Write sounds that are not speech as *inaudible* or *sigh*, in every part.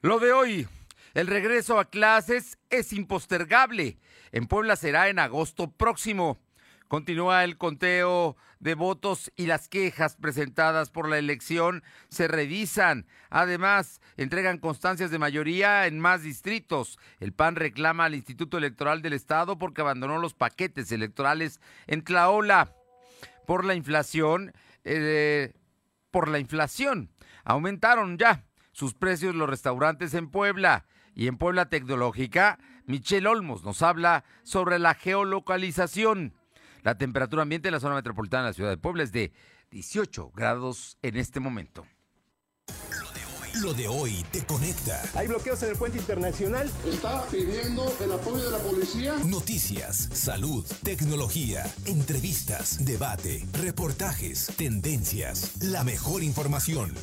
Lo de hoy, el regreso a clases es impostergable. En Puebla será en agosto próximo. Continúa el conteo de votos y las quejas presentadas por la elección se revisan. Además, entregan constancias de mayoría en más distritos. El PAN reclama al Instituto Electoral del Estado porque abandonó los paquetes electorales en Tlaola. Por la inflación, eh, por la inflación, aumentaron ya sus precios los restaurantes en Puebla. Y en Puebla Tecnológica, Michelle Olmos nos habla sobre la geolocalización. La temperatura ambiente en la zona metropolitana de la ciudad de Puebla es de 18 grados en este momento. Lo de hoy te conecta. Hay bloqueos en el puente internacional. Está pidiendo el apoyo de la policía. Noticias, salud, tecnología, entrevistas, debate, reportajes, tendencias, la mejor información.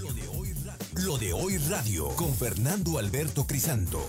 Lo de hoy, Lo de hoy radio con Fernando Alberto Crisanto.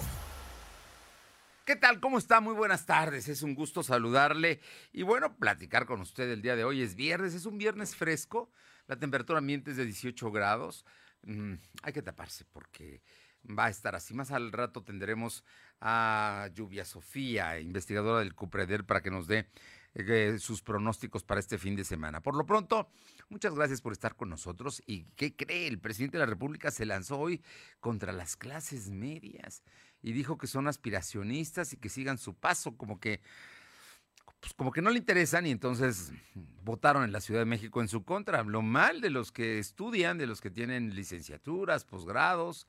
¿Qué tal? ¿Cómo está? Muy buenas tardes. Es un gusto saludarle y bueno, platicar con usted el día de hoy. Es viernes, es un viernes fresco. La temperatura ambiente es de 18 grados. Mm, hay que taparse porque va a estar así. Más al rato tendremos a Lluvia Sofía, investigadora del Cupreder, para que nos dé eh, sus pronósticos para este fin de semana. Por lo pronto, muchas gracias por estar con nosotros. ¿Y qué cree? El presidente de la República se lanzó hoy contra las clases medias y dijo que son aspiracionistas y que sigan su paso, como que pues como que no le interesan y entonces votaron en la Ciudad de México en su contra. Habló mal de los que estudian, de los que tienen licenciaturas, posgrados,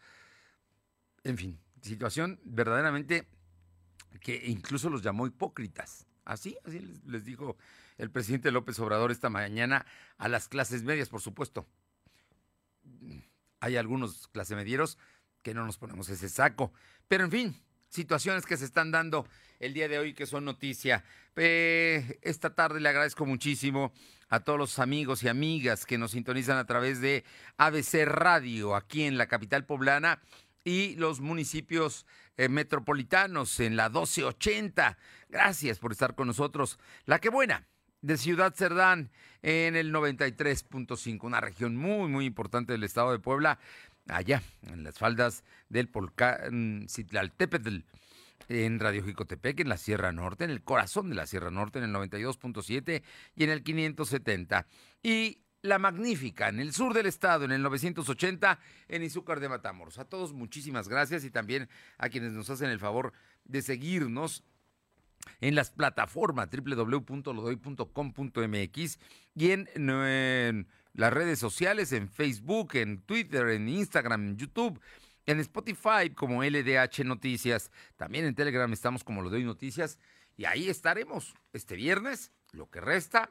en fin, situación verdaderamente que incluso los llamó hipócritas. Así, así les, dijo el presidente López Obrador esta mañana a las clases medias, por supuesto. Hay algunos clase medieros que no nos ponemos ese saco. Pero en fin, situaciones que se están dando el día de hoy que son noticia. Esta tarde le agradezco muchísimo a todos los amigos y amigas que nos sintonizan a través de ABC Radio aquí en la capital poblana y los municipios eh, metropolitanos en la 1280. Gracias por estar con nosotros. La que buena de Ciudad Cerdán en el 93.5, una región muy, muy importante del estado de Puebla allá, en las faldas del Polcán Citlaltépetl, en Radio Jicotepec, en la Sierra Norte, en el corazón de la Sierra Norte, en el 92.7 y en el 570. Y La Magnífica, en el sur del estado, en el 980, en Izúcar de Matamoros. A todos muchísimas gracias y también a quienes nos hacen el favor de seguirnos en las plataformas www.lodoy.com.mx y en, las redes sociales, en Facebook, en Twitter, en Instagram, en YouTube, en Spotify como LDH Noticias. También en Telegram estamos como Lo Doy Noticias. Y ahí estaremos este viernes, lo que resta,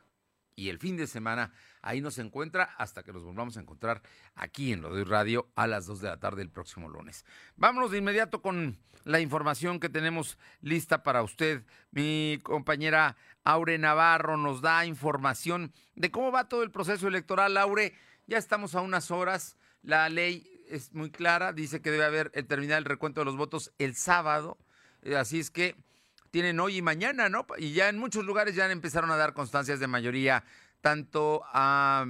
y el fin de semana. Ahí nos encuentra hasta que nos volvamos a encontrar aquí en Lo Doy Radio a las 2 de la tarde el próximo lunes. Vámonos de inmediato con la información que tenemos lista para usted. Mi compañera Aure Navarro nos da información de cómo va todo el proceso electoral. Aure, ya estamos a unas horas. La ley es muy clara, dice que debe haber el terminar el recuento de los votos el sábado. Eh, así es que tienen hoy y mañana, ¿no? Y ya en muchos lugares ya empezaron a dar constancias de mayoría, tanto a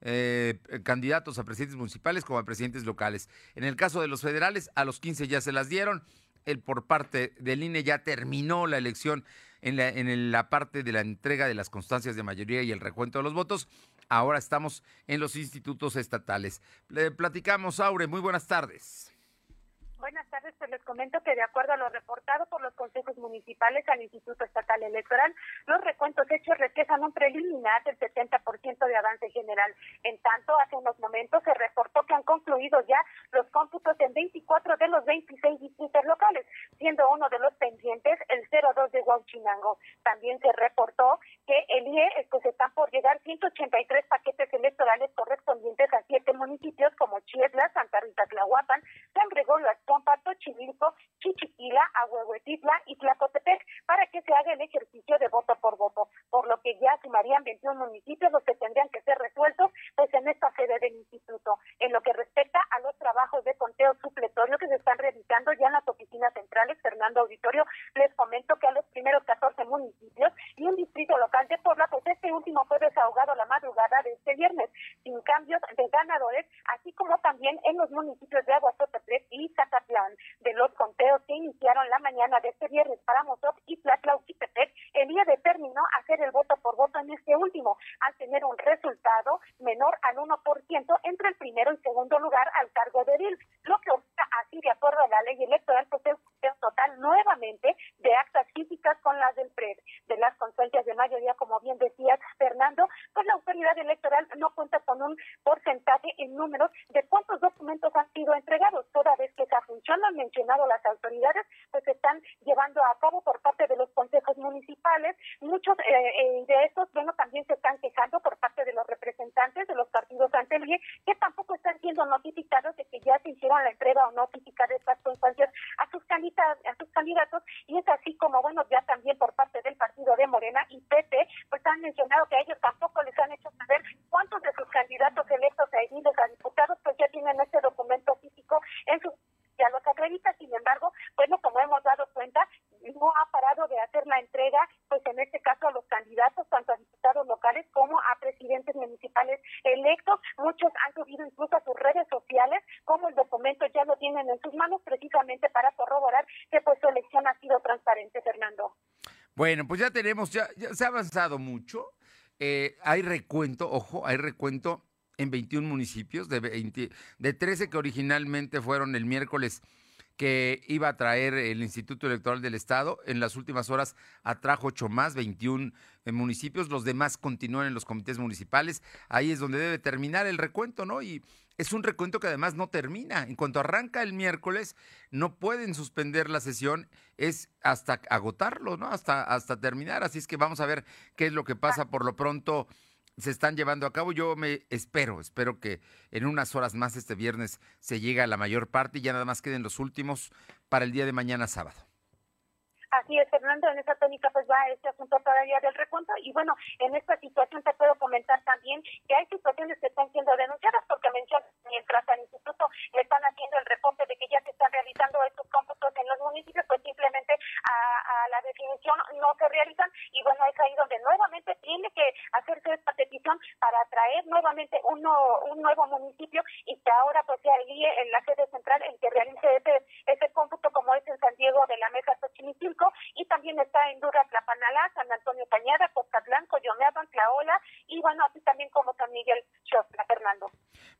eh, candidatos a presidentes municipales como a presidentes locales. En el caso de los federales, a los 15 ya se las dieron. El por parte del INE ya terminó la elección en la, parte de la entrega de las constancias de mayoría y el recuento de los votos. Ahora estamos en los institutos estatales. Le platicamos, Aure. Muy buenas tardes. Buenas tardes, pues les comento que de acuerdo a lo reportado por los consejos municipales al Instituto Estatal Electoral, los recuentos hechos reflejan un preliminar del 70% de avance general. En tanto, hace unos momentos se reportó que han concluido ya los cómputos en 24 de los 26 distritos locales, siendo uno de los pendientes el 02 de Huachinango. También se reportó que el IE pues están por llegar 183 paquetes electorales correspondientes a siete municipios como Chiesla, Santa Rita Tlahuapan, San Gregorio Comparto Chimilco, Chichiquila, Ahuehuetitla y Tlacotepec para que se haga el ejercicio de voto por voto, por lo que ya sumarían 21 municipios los que tendrían que ser resueltos pues en esta sede del instituto. En lo que respecta a los trabajos de conteo supletorio que se están realizando ya en las oficinas centrales, Fernando Auditorio, les comento que a los primeros 14 municipios y un distrito local de Puebla, pues este último fue desahogado la madrugada de este viernes, sin cambios de ganadores, así como también en los municipios de Aguasotepec y Zac mañana de este viernes para Mosop y Tlatlauquitepec, el día determinó hacer el voto por voto en este último, al tener un resultado menor al 1% entre el primero y segundo lugar al cargo de DIL, lo que opta así de acuerdo a la ley electoral, pues es total nuevamente de actas físicas con las del PRED. De las consecuencias de mayoría, como bien decía Fernando, pues la autoridad electoral no cuenta con un porcentaje en números de cuántos documentos han sido entregados, toda vez que esa función lo han mencionado las autoridades, pues se están llevando a cabo por parte de los consejos municipales. Muchos eh, eh, de estos, bueno, también se están quejando por parte de los representantes de los partidos ante el que tampoco están siendo notificados de que ya se hicieron la entrega o notificar de estas consecuencias Bueno, pues ya tenemos, ya, se ha avanzado mucho. Eh, hay recuento, ojo, hay recuento en 21 municipios, de, 20, de 13 que originalmente fueron el miércoles que iba a traer el Instituto Electoral del Estado. En las últimas horas atrajo ocho más, 21 eh, municipios. Los demás continúan en los comités municipales. Ahí es donde debe terminar el recuento, ¿no? Y es un recuento que además no termina. En cuanto arranca el miércoles, no pueden suspender la sesión, es hasta agotarlo, ¿no? Hasta, hasta terminar. Así es que vamos a ver qué es lo que pasa por lo pronto se están llevando a cabo. Yo me espero, espero que en unas horas más este viernes se llegue a la mayor parte y ya nada más queden los últimos para el día de mañana sábado. Así es, Fernando, en esa tónica pues va este asunto todavía del recuento y bueno, en esta situación te puedo comentar también que hay situaciones que están siendo denunciadas porque mencionas mientras al instituto le están haciendo el reporte de que ya se están realizando estos cómputos en los municipios, pues simplemente a, la definición no se realizan. Y bueno, es ahí donde nuevamente tiene que hacerse esta petición para traer nuevamente uno, un nuevo municipio y que ahora pues sea el en la sede central el que realice ese, ese cómputo como es en San Diego de la Mesa Y también está en Dura, Tlapanalá, San Antonio Cañada, Costa Blanco, Yomeaban, Tlaola y bueno, así también como San Miguel Xostra, Fernando.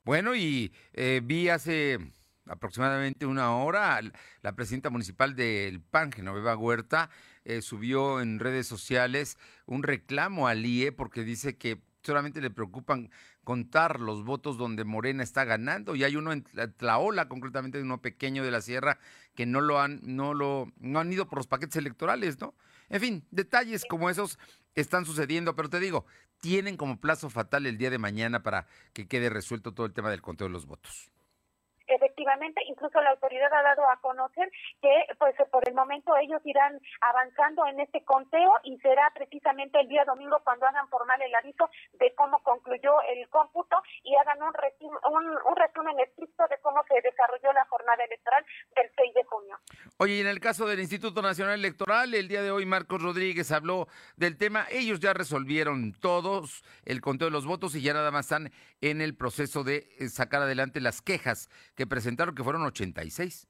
Bueno, y eh, vi hace aproximadamente una hora la presidenta municipal del PAN, Genoveva Huerta, eh, subió en redes sociales un reclamo al IE porque dice que solamente le preocupan contar los votos donde Morena está ganando y hay uno en Tlaola, concretamente uno pequeño de la sierra que no lo han no lo no han ido por los paquetes electorales, ¿no? En fin, detalles como esos están sucediendo, pero te digo, tienen como plazo fatal el día de mañana para que quede resuelto todo el tema del conteo de los votos incluso la autoridad ha dado a conocer que pues por el momento ellos irán avanzando en este conteo y será precisamente el día domingo cuando hagan formal el aviso de cómo concluyó el cómputo y hagan un, resumen, un, resumen estricto de cómo se desarrolló la jornada electoral del 6 de junio. Oye, y en el caso del Instituto Nacional Electoral, el día de hoy Marcos Rodríguez habló del tema. Ellos ya resolvieron todos el conteo de los votos y ya nada más están en el proceso de eh, sacar adelante las quejas que presentaron, que fueron 86.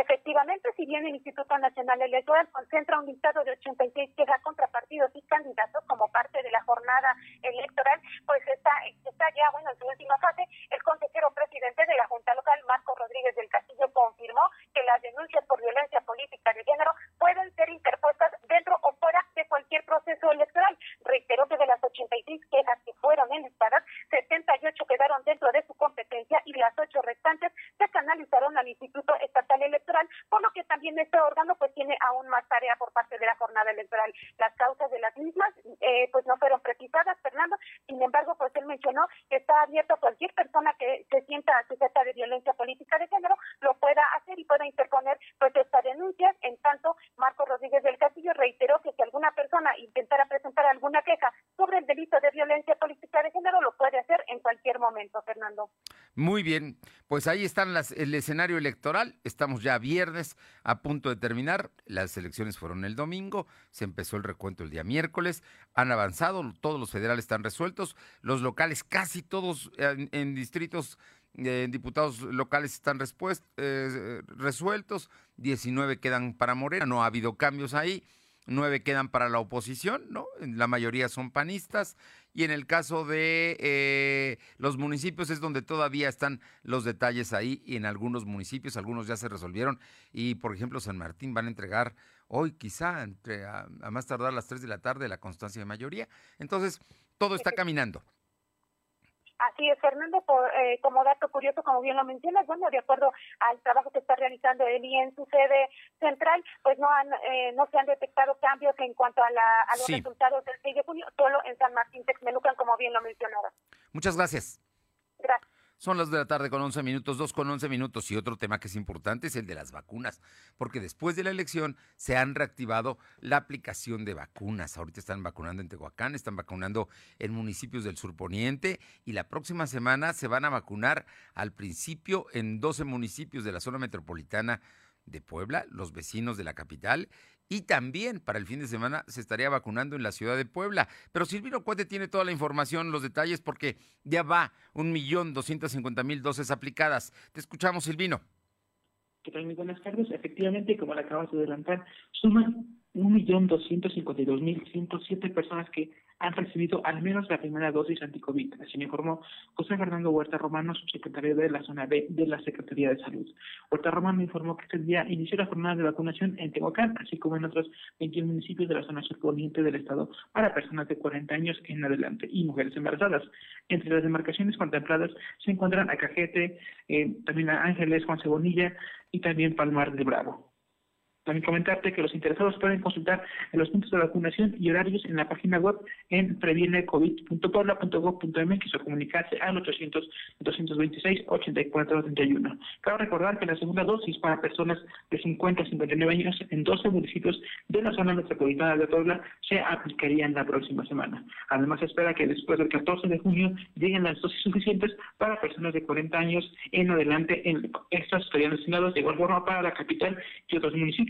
Efectivamente, si bien el Instituto Nacional Electoral concentra un listado de 86 quejas contra partidos y candidatos como parte de la jornada electoral, pues está, está ya, bueno, en su última fase, el consejero presidente de la Junta Local, Marco Rodríguez del Castillo, confirmó que las denuncias por violencia política de género pueden ser interpuestas dentro o fuera de cualquier proceso electoral. Reiteró que de las 86 quejas que fueron enlistadas, 78 quedaron dentro de su competencia y las ocho restantes se canalizaron al Instituto Estatal Electoral por lo que también este órgano pues tiene aún más tarea por parte de la jornada electoral. Las causas de las mismas eh, pues no fueron precisadas, Fernando, sin embargo pues él mencionó que está abierto a cualquier persona que se sienta sujeta de violencia política de género, lo pueda hacer y pueda interponer pues esta denuncia, en tanto Marco Rodríguez del Castillo reiteró que si alguna persona intentara presentar alguna queja sobre el delito de violencia política de género, lo puede hacer en cualquier momento, Fernando. Muy bien, pues ahí están las, el escenario electoral, estamos ya viernes a punto de terminar, las elecciones fueron el domingo, se empezó el recuento el día miércoles, han avanzado, todos los federales están resueltos, los locales casi todos en, distritos eh, diputados locales están eh, resueltos, 19 quedan para Morena, no ha habido cambios ahí, 9 quedan para la oposición, ¿no? La mayoría son panistas. Y en el caso de eh, los municipios es donde todavía están los detalles ahí y en algunos municipios, algunos ya se resolvieron. Y por ejemplo, San Martín van a entregar hoy quizá entre a, a más tardar las 3 de la tarde la constancia de mayoría. Entonces, todo está caminando. Así es, Fernando, por, eh, como dato curioso, como bien lo mencionas, bueno, de acuerdo al trabajo que está realizando él y en su sede central, pues no han, eh, no se han detectado cambios en cuanto a, la, a los resultados del 6 de junio, solo en San Martín Texmelucan, como bien lo mencionaba. Muchas gracias. Gracias. Son las de la tarde con 11 minutos, 2 con 11 minutos. Y otro tema que es importante es el de las vacunas, porque después de la elección se han reactivado la aplicación de vacunas. Ahorita están vacunando en Tehuacán, están vacunando en municipios del surponiente y la próxima semana se van a vacunar al principio en 12 municipios de la zona metropolitana de Puebla, los vecinos de la capital, y también para el fin de semana se estaría vacunando en la ciudad de Puebla. Pero Silvino Cuete tiene toda la información, los detalles, porque ya va un millón doscientos cincuenta mil dosis aplicadas. Te escuchamos, Silvino. ¿Qué tal? Buenas tardes. Efectivamente, como le acabas de adelantar, suman un millón doscientos cincuenta y dos mil ciento siete personas que han recibido al menos la primera dosis anticovid, así me informó José Fernando Huerta Romano, subsecretario de la zona B de la Secretaría de Salud. Huerta Romano informó que este día inició la jornada de vacunación en Tehuacán, así como en otros 21 municipios de la zona surponiente del estado para personas de 40 años en adelante y mujeres embarazadas. Entre las demarcaciones contempladas se encuentran Acajete, eh, también Ángeles, Juan Cebonilla y también Palmar del Bravo. También comentarte que los interesados pueden consultar en los puntos de vacunación y horarios en la página web en previenecovid.puebla.gov.mx o comunicarse al 800-226-8431. Cabe recordar que la segunda dosis para personas de 50 a 59 años en 12 municipios de la zona metropolitana de Puebla se aplicaría en la próxima semana. Además, se espera que después del 14 de junio lleguen las dosis suficientes para personas de 40 años en adelante. En, estas estarían destinadas de igual forma para la capital y otros municipios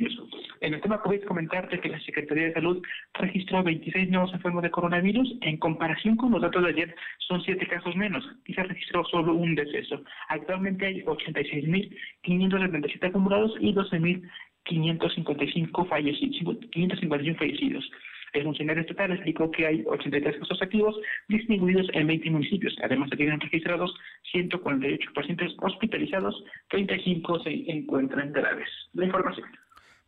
en el tema COVID, comentarte que la Secretaría de Salud registró 26 nuevos enfermos de coronavirus. En comparación con los datos de ayer, son 7 casos menos y se registró solo un deceso. Actualmente hay 86.577 acumulados y 12.555 fallecidos, 551 fallecidos. El funcionario estatal explicó que hay 83 casos activos distribuidos en 20 municipios. Además, se tienen registrados 148 pacientes hospitalizados, 35 se encuentran graves. La información.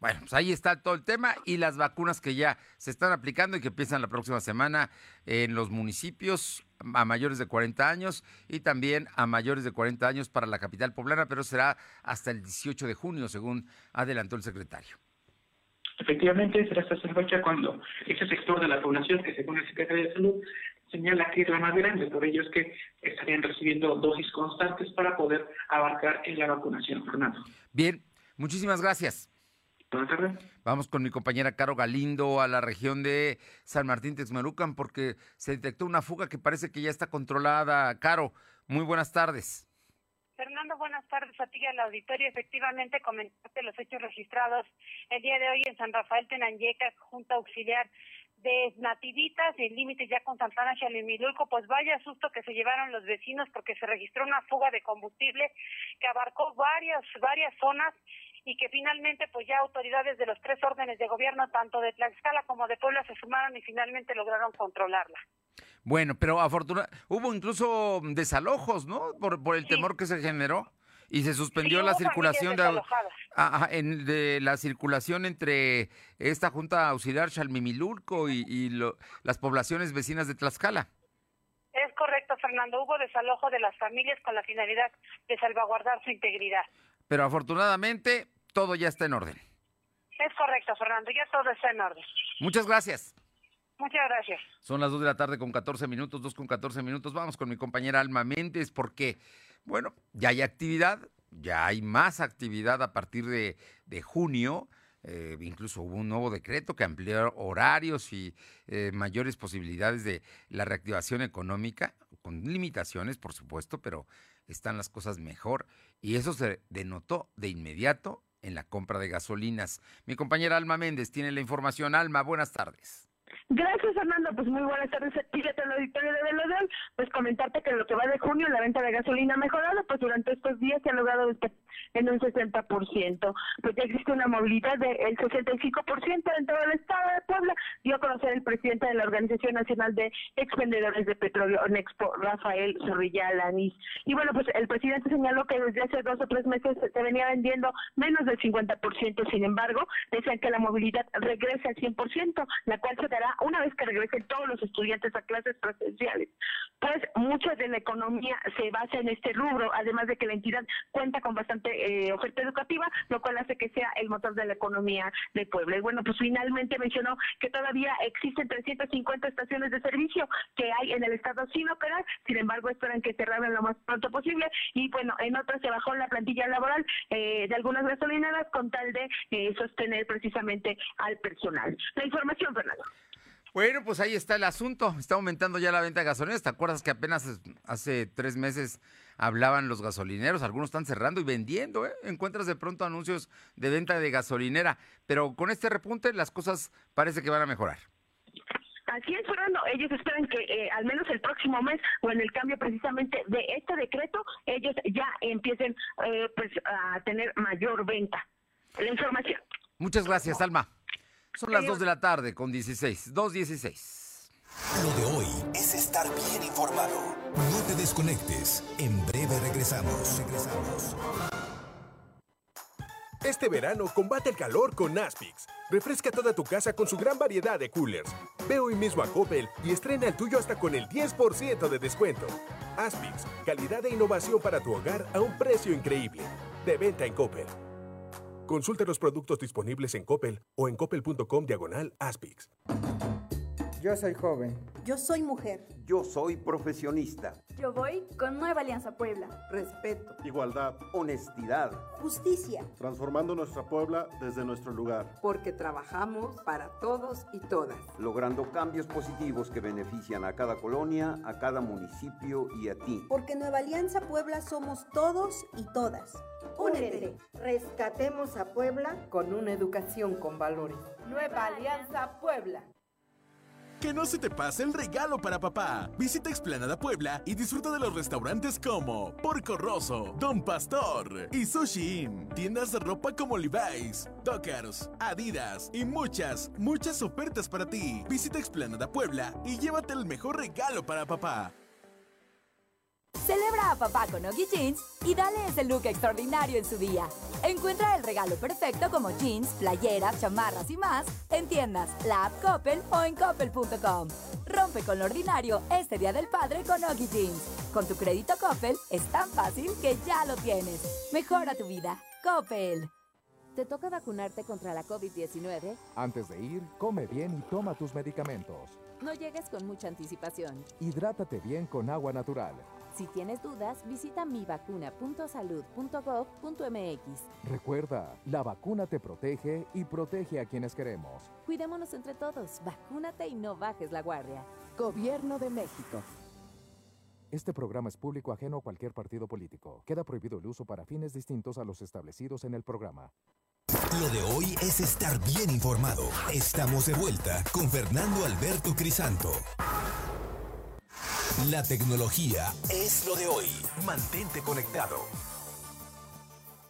Bueno, pues ahí está todo el tema y las vacunas que ya se están aplicando y que empiezan la próxima semana en los municipios a mayores de 40 años y también a mayores de 40 años para la capital poblana, pero será hasta el 18 de junio, según adelantó el secretario. Efectivamente, será hasta esa fecha cuando ese sector de la población que según el secretario de Salud señala que es la más grande, por ello es que estarían recibiendo dosis constantes para poder abarcar en la vacunación, Fernando. Bien, muchísimas gracias. Vamos con mi compañera Caro Galindo a la región de San Martín Texmelucan porque se detectó una fuga que parece que ya está controlada. Caro, muy buenas tardes. Fernando, buenas tardes a ti y al auditorio. Efectivamente, comentaste los hechos registrados el día de hoy en San Rafael Tenanyeca, Junta Auxiliar de Nativitas, el límite ya con Santana Chalimilulco, pues vaya susto que se llevaron los vecinos porque se registró una fuga de combustible que abarcó varias, varias zonas y que finalmente pues ya autoridades de los tres órdenes de gobierno, tanto de Tlaxcala como de Puebla, se sumaron y finalmente lograron controlarla. Bueno, pero afortunadamente hubo incluso desalojos, ¿no? Por, por el temor que se generó y se suspendió la circulación de, en, de, la circulación entre esta Junta Auxiliar Chalmimilulco y, y las poblaciones vecinas de Tlaxcala. Es correcto, Fernando. Hubo desalojo de las familias con la finalidad de salvaguardar su integridad. Pero afortunadamente todo ya está en orden. Es correcto, Fernando, ya todo está en orden. Muchas gracias. Muchas gracias. Son las 2 de la tarde con 14 minutos, 2 con 14 minutos. Vamos con mi compañera Alma Méndez porque, bueno, ya hay actividad, ya hay más actividad a partir de, junio. Eh, incluso hubo un nuevo decreto que amplió horarios y eh, mayores posibilidades de la reactivación económica, con limitaciones, por supuesto, pero están las cosas mejor y eso se denotó de inmediato en la compra de gasolinas. Mi compañera Alma Méndez tiene la información. Alma, buenas tardes. Gracias, Fernando. Pues muy buenas tardes. Fíjate en el auditorio de Velodel. Pues comentarte que lo que va de junio la venta de gasolina ha mejorado, pues durante estos días se ha logrado en un 60%. Pues ya existe una movilidad del 65% en todo el estado de Puebla. Dio a conocer el presidente de la Organización Nacional de Expendedores de Petróleo, Nexpo, Rafael Zorrilla Alanis. Y bueno, pues el presidente señaló que desde hace dos o tres meses se venía vendiendo menos del 50%. Sin embargo, decían que la movilidad regresa al 100%, la cual se dará una vez que regresen todos los estudiantes a clases presenciales. Pues mucha de la economía se basa en este rubro, además de que la entidad cuenta con bastante eh, oferta educativa, lo cual hace que sea el motor de la economía de Puebla. Y bueno, pues finalmente mencionó que todavía existen 350 estaciones de servicio que hay en el estado sin operar, sin embargo esperan que cerraran lo más pronto posible y bueno, en otras se bajó la plantilla laboral eh, de algunas gasolineras con tal de eh, sostener precisamente al personal. La información, Fernando. Bueno, pues ahí está el asunto. Está aumentando ya la venta de gasolina. ¿Te acuerdas que apenas hace tres meses hablaban los gasolineros? Algunos están cerrando y vendiendo, ¿eh? Encuentras de pronto anuncios de venta de gasolinera. Pero con este repunte las cosas parece que van a mejorar. Así es, Fernando. Ellos esperan que eh, al menos el próximo mes o en el cambio precisamente de este decreto, ellos ya empiecen eh, pues a tener mayor venta. La información. Muchas gracias, Alma. Son las 2 de la tarde con 16, 2.16. Lo de hoy es estar bien informado. No te desconectes. En breve regresamos. Regresamos. Este verano combate el calor con Aspix. Refresca toda tu casa con su gran variedad de coolers. Ve hoy mismo a Coppel y estrena el tuyo hasta con el 10% de descuento. Aspix, calidad e innovación para tu hogar a un precio increíble. De venta en Coppel. Consulte los productos disponibles en Coppel o en coppel.com diagonal Aspix. Yo soy joven. Yo soy mujer. Yo soy profesionista. Yo voy con Nueva Alianza Puebla. Respeto. Igualdad. Honestidad. Justicia. Transformando nuestra Puebla desde nuestro lugar. Porque trabajamos para todos y todas. Logrando cambios positivos que benefician a cada colonia, a cada municipio y a ti. Porque Nueva Alianza Puebla somos todos y todas. Únete. Rescatemos a Puebla con una educación con valores. Nueva Alianza Puebla. Que no se te pase el regalo para papá. Visita Explanada Puebla y disfruta de los restaurantes como Porco Rosso, Don Pastor y Sushi Inn. Tiendas de ropa como Levi's, Dockers, Adidas y muchas, muchas ofertas para ti. Visita Explanada Puebla y llévate el mejor regalo para papá. Celebra a papá con Oggy Jeans y dale ese look extraordinario en su día. Encuentra el regalo perfecto como jeans, playeras, chamarras y más en tiendas, la app Coppel o en coppel.com. Rompe con lo ordinario este Día del Padre con Oggy Jeans. Con tu crédito Coppel es tan fácil que ya lo tienes. Mejora tu vida. Coppel. ¿Te toca vacunarte contra la COVID-19? Antes de ir, come bien y toma tus medicamentos. No llegues con mucha anticipación. Hidrátate bien con agua natural. Si tienes dudas, visita mivacuna.salud.gov.mx. Recuerda, la vacuna te protege y protege a quienes queremos. Cuidémonos entre todos, vacúnate y no bajes la guardia. Gobierno de México. Este programa es público ajeno a cualquier partido político. Queda prohibido el uso para fines distintos a los establecidos en el programa. Lo de hoy es estar bien informado. Estamos de vuelta con Fernando Alberto Crisanto. La tecnología es lo de hoy. Mantente conectado.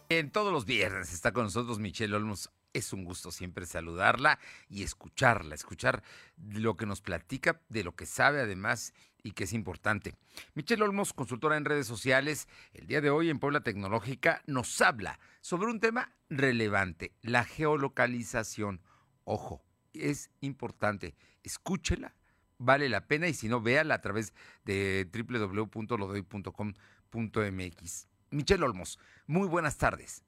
En todos los viernes está con nosotros Michelle Olmos. Es un gusto siempre saludarla y escucharla, escuchar lo que nos platica, de lo que sabe además y que es importante. Michelle Olmos, consultora en redes sociales, el día de hoy en Puebla Tecnológica nos habla sobre un tema relevante, la geolocalización. Ojo, es importante, escúchela vale la pena y si no, véala a través de www.lodoy.com.mx. Michelle Olmos, muy buenas tardes.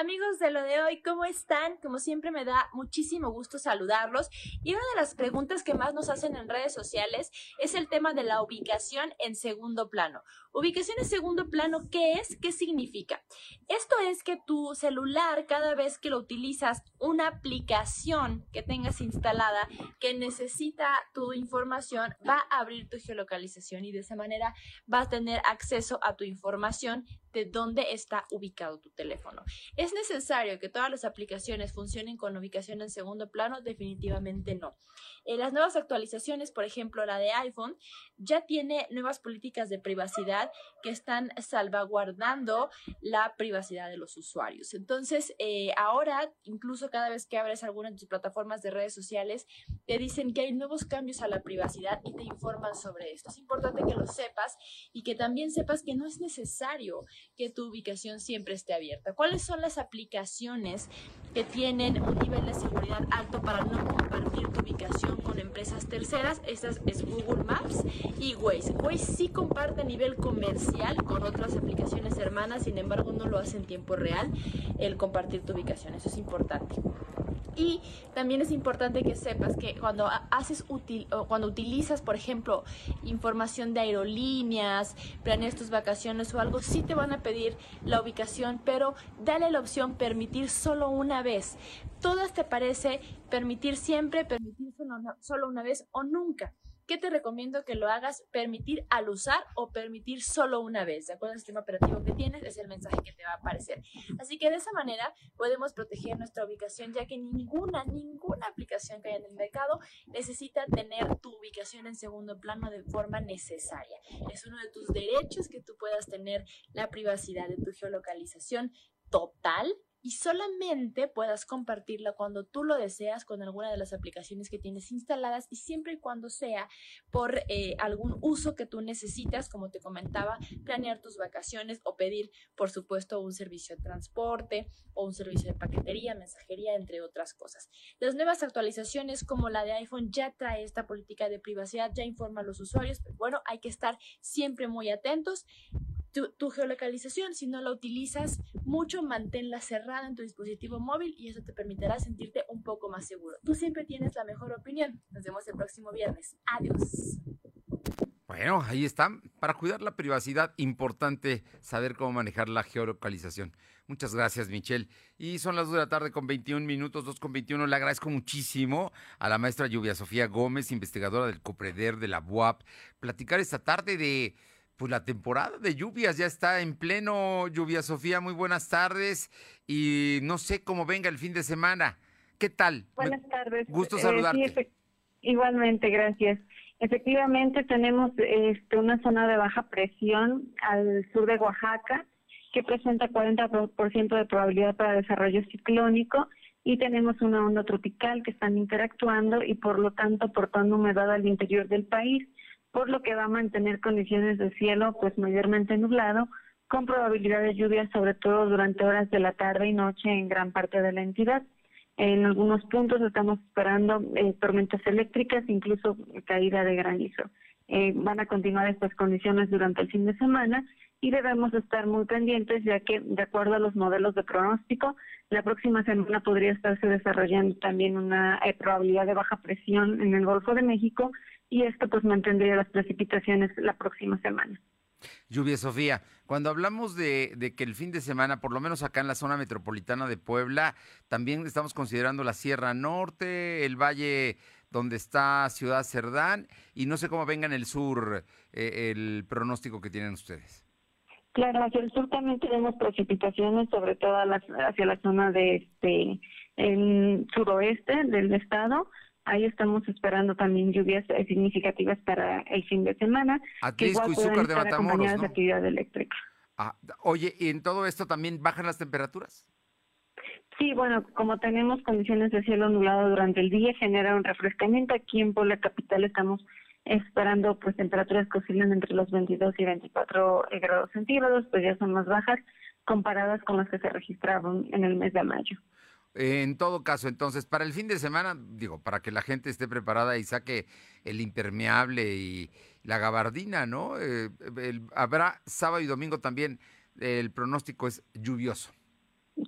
Amigos de lo de hoy, ¿cómo están? Como siempre me da muchísimo gusto saludarlos. Y una de las preguntas que más nos hacen en redes sociales es el tema de la ubicación en segundo plano. Ubicación en segundo plano, ¿qué es? ¿Qué significa? Esto es que tu celular, cada vez que lo utilizas, una aplicación que tengas instalada que necesita tu información, va a abrir tu geolocalización y de esa manera vas a tener acceso a tu información de dónde está ubicado tu teléfono. ¿Es necesario que todas las aplicaciones funcionen con ubicación en segundo plano? Definitivamente no. En las nuevas actualizaciones, por ejemplo, la de iPhone, ya tiene nuevas políticas de privacidad que están salvaguardando la privacidad de los usuarios. Entonces, eh, ahora, incluso cada vez que abres alguna de tus plataformas de redes sociales, te dicen que hay nuevos cambios a la privacidad y te informan sobre esto. Es importante que lo sepas y que también sepas que no es necesario que tu ubicación siempre esté abierta. ¿Cuáles son las aplicaciones que tienen un nivel de seguridad alto para no compartir tu ubicación con empresas terceras? Estas es Google Maps y Waze. Waze sí comparte a nivel comercial con otras aplicaciones hermanas, sin embargo no lo hace en tiempo real el compartir tu ubicación. Eso es importante. Y también es importante que sepas que cuando haces útil o cuando utilizas, por ejemplo, información de aerolíneas, planeas tus vacaciones o algo, sí te van a pedir la ubicación, pero dale la opción permitir solo una vez. Todas te parece permitir siempre, permitir solo una vez o nunca. ¿Qué te recomiendo que lo hagas? Permitir al usar o permitir solo una vez. De acuerdo al sistema operativo que tienes, es el mensaje que te va a aparecer. Así que de esa manera podemos proteger nuestra ubicación, ya que ninguna, ninguna aplicación que haya en el mercado necesita tener tu ubicación en segundo plano de forma necesaria. Es uno de tus derechos que tú puedas tener la privacidad de tu geolocalización total y solamente puedas compartirla cuando tú lo deseas con alguna de las aplicaciones que tienes instaladas y siempre y cuando sea por eh, algún uso que tú necesitas, como te comentaba, planear tus vacaciones o pedir, por supuesto, un servicio de transporte o un servicio de paquetería, mensajería, entre otras cosas. Las nuevas actualizaciones como la de iPhone ya trae esta política de privacidad, ya informa a los usuarios, pero bueno, hay que estar siempre muy atentos tu, geolocalización, si no la utilizas mucho, manténla cerrada en tu dispositivo móvil y eso te permitirá sentirte un poco más seguro. Tú siempre tienes la mejor opinión. Nos vemos el próximo viernes. Adiós. Bueno, ahí está. Para cuidar la privacidad, importante saber cómo manejar la geolocalización. Muchas gracias, Michelle. Y son las 2 de la tarde con 21 minutos, 2 con 21. Le agradezco muchísimo a la maestra Lluvia Sofía Gómez, investigadora del COPREDER de la UAP, platicar esta tarde de pues la temporada de lluvias ya está en pleno. Lluvia Sofía, muy buenas tardes. Y no sé cómo venga el fin de semana. ¿Qué tal? Buenas tardes. Gusto eh, saludarte. igualmente, gracias. Efectivamente, tenemos este, una zona de baja presión al sur de Oaxaca que presenta 40% de probabilidad para desarrollo ciclónico y tenemos una onda tropical que están interactuando y por lo tanto aportando humedad al interior del país por lo que va a mantener condiciones de cielo pues mayormente nublado, con probabilidad de lluvia sobre todo durante horas de la tarde y noche en gran parte de la entidad. En algunos puntos estamos esperando eh, tormentas eléctricas, incluso caída de granizo. Eh, van a continuar estas condiciones durante el fin de semana y debemos estar muy pendientes ya que de acuerdo a los modelos de pronóstico, la próxima semana podría estarse desarrollando también una eh, probabilidad de baja presión en el Golfo de México y esto pues mantendría las precipitaciones la próxima semana. Lluvia Sofía, cuando hablamos de, de, que el fin de semana, por lo menos acá en la zona metropolitana de Puebla, también estamos considerando la Sierra Norte, el valle donde está Ciudad Cerdán, y no sé cómo venga en el sur eh, el pronóstico que tienen ustedes. Claro, hacia el sur también tenemos precipitaciones, sobre todo hacia la zona de este el suroeste del estado, Ahí estamos esperando también lluvias eh, significativas para el fin de semana. que igual de acompañadas de actividad eléctrica. Ah, oye, ¿y en todo esto también bajan las temperaturas? Sí, bueno, como tenemos condiciones de cielo nublado durante el día, genera un refrescamiento. Aquí en Puebla Capital estamos esperando pues temperaturas que oscilan entre los 22 y 24 grados centígrados, pues ya son más bajas comparadas con las que se registraron en el mes de mayo. En todo caso, entonces, para el fin de semana, digo, para que la gente esté preparada y saque el impermeable y la gabardina, ¿no? Eh, habrá sábado y domingo también, el pronóstico es lluvioso.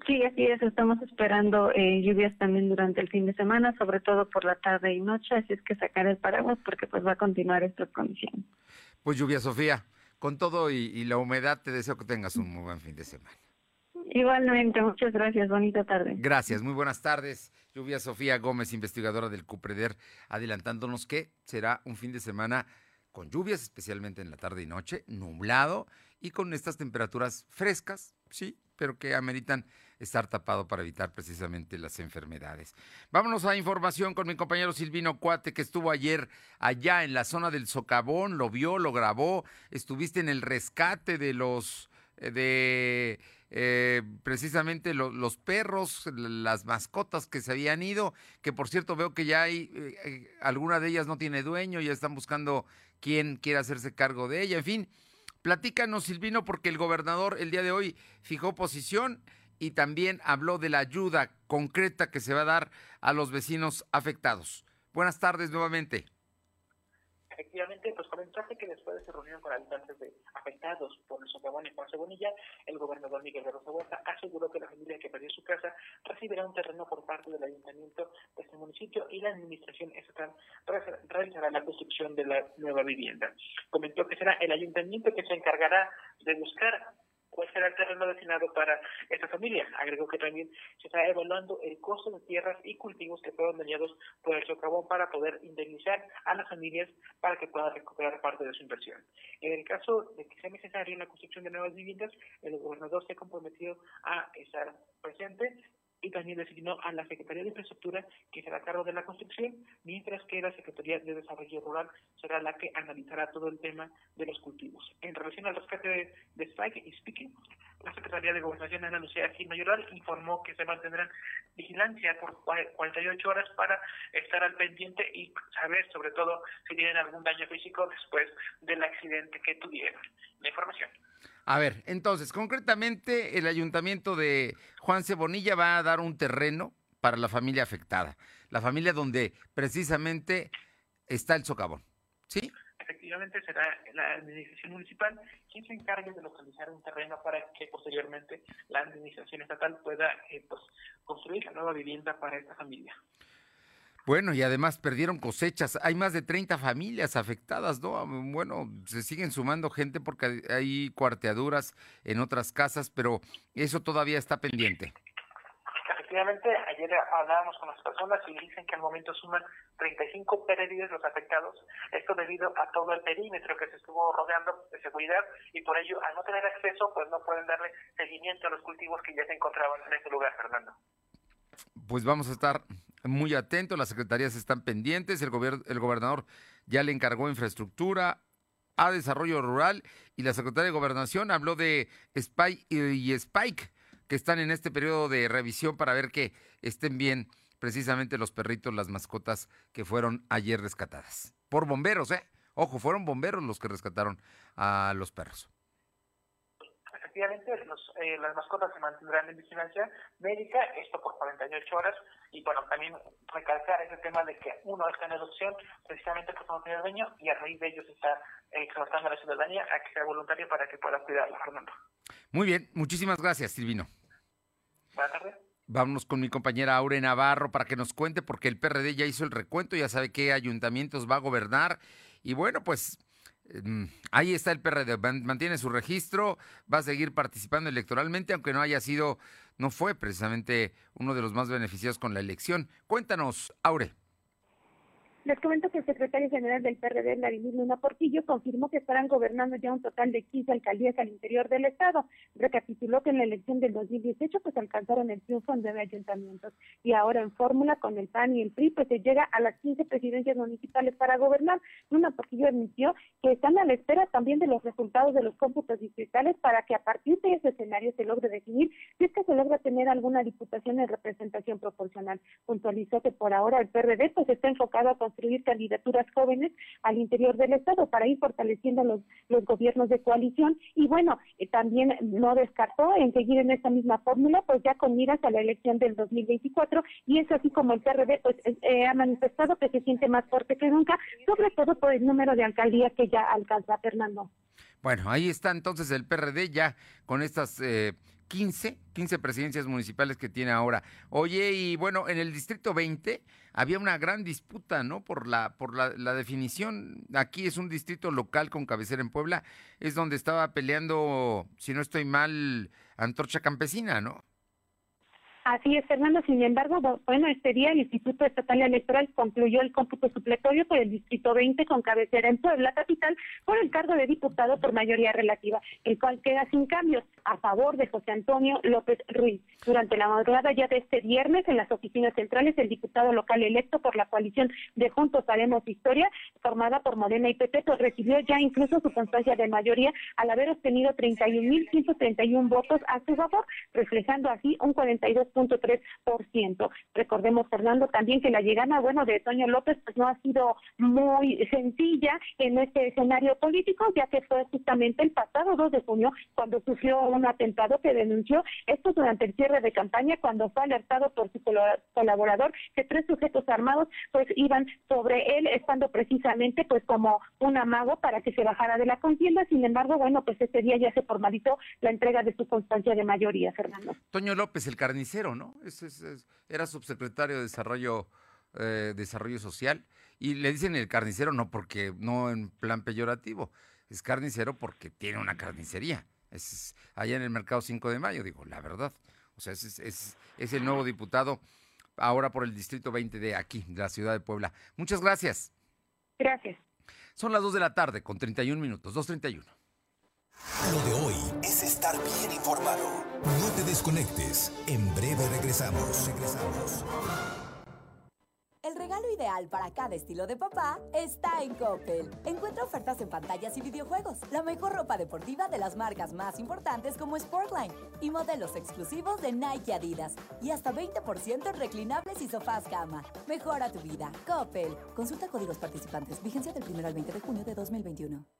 Sí, así es, estamos esperando eh, lluvias también durante el fin de semana, sobre todo por la tarde y noche, así es que sacar el paraguas porque pues va a continuar estas condiciones. Pues lluvia, Sofía, con todo y, y la humedad te deseo que tengas un muy buen fin de semana. Igualmente, muchas gracias. Bonita tarde. Gracias, muy buenas tardes. Lluvia Sofía Gómez, investigadora del CUPREDER, adelantándonos que será un fin de semana con lluvias, especialmente en la tarde y noche, nublado y con estas temperaturas frescas, sí, pero que ameritan estar tapado para evitar precisamente las enfermedades. Vámonos a información con mi compañero Silvino Cuate, que estuvo ayer allá en la zona del Socavón, lo vio, lo grabó, estuviste en el rescate de los, eh, de eh, precisamente los perros, las mascotas que se habían ido, que por cierto veo que ya hay, eh, alguna de ellas no tiene dueño, ya están buscando quién quiere hacerse cargo de ella, en fin. Platícanos, Silvino, porque el gobernador el día de hoy fijó posición y también habló de la ayuda concreta que se va a dar a los vecinos afectados. Buenas tardes nuevamente. Efectivamente, pues comentarte que después de esa reunión con habitantes de, afectados por el socavón y por Cebonilla, el gobernador Miguel de Rosa Huerta aseguró que la familia que perdió su casa recibirá un terreno por parte del ayuntamiento de este municipio y la administración estatal realizará la construcción de la nueva vivienda. Comentó que será el ayuntamiento que se encargará de buscar cuál será el terreno destinado para esta familia. Agregó que también se está evaluando el costo de tierras y cultivos que fueron dañados por el socavón para poder indemnizar a las familias para que puedan recuperar parte de su inversión. En el caso de que sea necesario la construcción de nuevas viviendas, el gobernador se ha comprometido a estar presente y también designó a la Secretaría de Infraestructura que será a cargo de la construcción, mientras que la Secretaría de Desarrollo Rural será la que analizará todo el tema de los cultivos. En relación al rescate de, de Spike y Speaking, la Secretaría de Gobernación, Ana Lucía Gil informó que se mantendrán vigilancia por 48 horas para estar al pendiente y saber sobre todo si tienen algún daño físico después del accidente que tuvieron. La información. A ver, entonces, concretamente, el ayuntamiento de Juan Cebonilla va a dar un terreno para la familia afectada, la familia donde precisamente está el socavón, ¿sí? Efectivamente, será la administración municipal quien se encargue de localizar un terreno para que posteriormente la administración estatal pueda eh, pues, construir la nueva vivienda para esta familia. Bueno, y además perdieron cosechas. Hay más de 30 familias afectadas, ¿no? Bueno, se siguen sumando gente porque hay cuarteaduras en otras casas, pero eso todavía está pendiente. Efectivamente, ayer hablábamos con las personas y dicen que al momento suman 35 pérdidas los afectados. Esto debido a todo el perímetro que se estuvo rodeando de seguridad y por ello, al no tener acceso, pues no pueden darle seguimiento a los cultivos que ya se encontraban en este lugar, Fernando. Pues vamos a estar muy atentos, las secretarías están pendientes, el, el gobernador ya le encargó infraestructura, a desarrollo rural y la secretaria de gobernación habló de Spike y Spike que están en este periodo de revisión para ver que estén bien precisamente los perritos, las mascotas que fueron ayer rescatadas. Por bomberos, ¿eh? Ojo, fueron bomberos los que rescataron a los perros efectivamente eh, las mascotas se mantendrán en vigilancia médica, esto por 48 horas, y bueno, también recalcar ese tema de que uno está en adopción precisamente por no tener dueño, y a raíz de ellos está exhortando a la ciudadanía a que sea voluntaria para que pueda cuidarla, Fernando. Muy bien, muchísimas gracias, Silvino. Buenas tardes. Vámonos con mi compañera Aure Navarro para que nos cuente, porque el PRD ya hizo el recuento, ya sabe qué ayuntamientos va a gobernar. Y bueno, pues ahí está el PRD, mantiene su registro, va a seguir participando electoralmente, aunque no haya sido, no fue precisamente uno de los más beneficiados con la elección. Cuéntanos, Aure. Les comento que el secretario general del PRD, Vladimir Luna Portillo, confirmó que estarán gobernando ya un total de 15 alcaldías al interior del Estado. Recapituló que en la elección del 2018 pues alcanzaron el triunfo en nueve ayuntamientos. Y ahora en fórmula con el PAN y el PRI pues se llega a las 15 presidencias municipales para gobernar. Luna Portillo admitió que están a la espera también de los resultados de los cómputos distritales para que a partir de ese escenario se logre definir si es que se logra tener alguna diputación en representación proporcional. Puntualizó que por ahora el PRD pues está enfocado a construir candidaturas jóvenes al interior del Estado para ir fortaleciendo los, los gobiernos de coalición. Y bueno, eh, también no descartó en seguir en esta misma fórmula, pues ya con miras a la elección del 2024. Y es así como el PRD pues eh, ha manifestado que se siente más fuerte que nunca, sobre todo por el número de alcaldías que ya alcanza Fernando. Bueno, ahí está entonces el PRD ya con estas eh, 15, 15 presidencias municipales que tiene ahora. Oye, y bueno, en el distrito 20 había una gran disputa, ¿no? Por la, por la, la, definición. Aquí es un distrito local con cabecera en Puebla, es donde estaba peleando, si no estoy mal, Antorcha Campesina, ¿no? Así es, Fernando. Sin embargo, bueno, este día el Instituto Estatal Electoral concluyó el cómputo supletorio por el Distrito 20 con cabecera en Puebla Capital por el cargo de diputado por mayoría relativa, el cual queda sin cambios a favor de José Antonio López Ruiz. Durante la madrugada ya de este viernes en las oficinas centrales, el diputado local electo por la coalición de Juntos Haremos Historia, formada por Morena y PP, pues recibió ya incluso su constancia de mayoría al haber obtenido 31.131 votos a su favor, reflejando así un 42 ciento. Recordemos, Fernando, también que la llegada, bueno, de Toño López pues no ha sido muy sencilla en este escenario político, ya que fue justamente el pasado 2 de junio cuando sufrió un atentado que denunció esto durante el cierre de campaña cuando fue alertado por su colaborador que tres sujetos armados pues iban sobre él estando precisamente pues como un amago para que se bajara de la contienda. Sin embargo, bueno, pues ese día ya se formalizó la entrega de su constancia de mayoría, Fernando. Toño López, el carnicero, ¿no? era subsecretario de Desarrollo, eh, Desarrollo Social y le dicen el carnicero no porque, no en plan peyorativo, es carnicero porque tiene una carnicería. Es allá en el mercado 5 de mayo, digo, la verdad. O sea, es, es, el nuevo diputado ahora por el distrito 20 de aquí, de la ciudad de Puebla. Muchas gracias. Gracias. Son las 2 de la tarde con 31 minutos, 2.31. Lo de hoy es estar bien informado. No te desconectes. En breve regresamos. Regresamos. El regalo ideal para cada estilo de papá está en Coppel. Encuentra ofertas en pantallas y videojuegos, la mejor ropa deportiva de las marcas más importantes como Sportline y modelos exclusivos de Nike Adidas y hasta 20% en reclinables y sofás cama. Mejora tu vida. Coppel. Consulta códigos participantes. Vigencia del 1 al 20 de junio de 2021.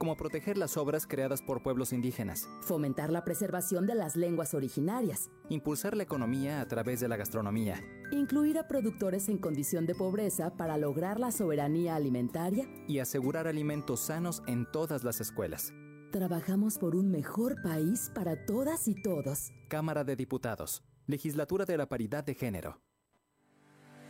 como proteger las obras creadas por pueblos indígenas, fomentar la preservación de las lenguas originarias, impulsar la economía a través de la gastronomía, incluir a productores en condición de pobreza para lograr la soberanía alimentaria y asegurar alimentos sanos en todas las escuelas. Trabajamos por un mejor país para todas y todos. Cámara de Diputados, Legislatura de la Paridad de Género.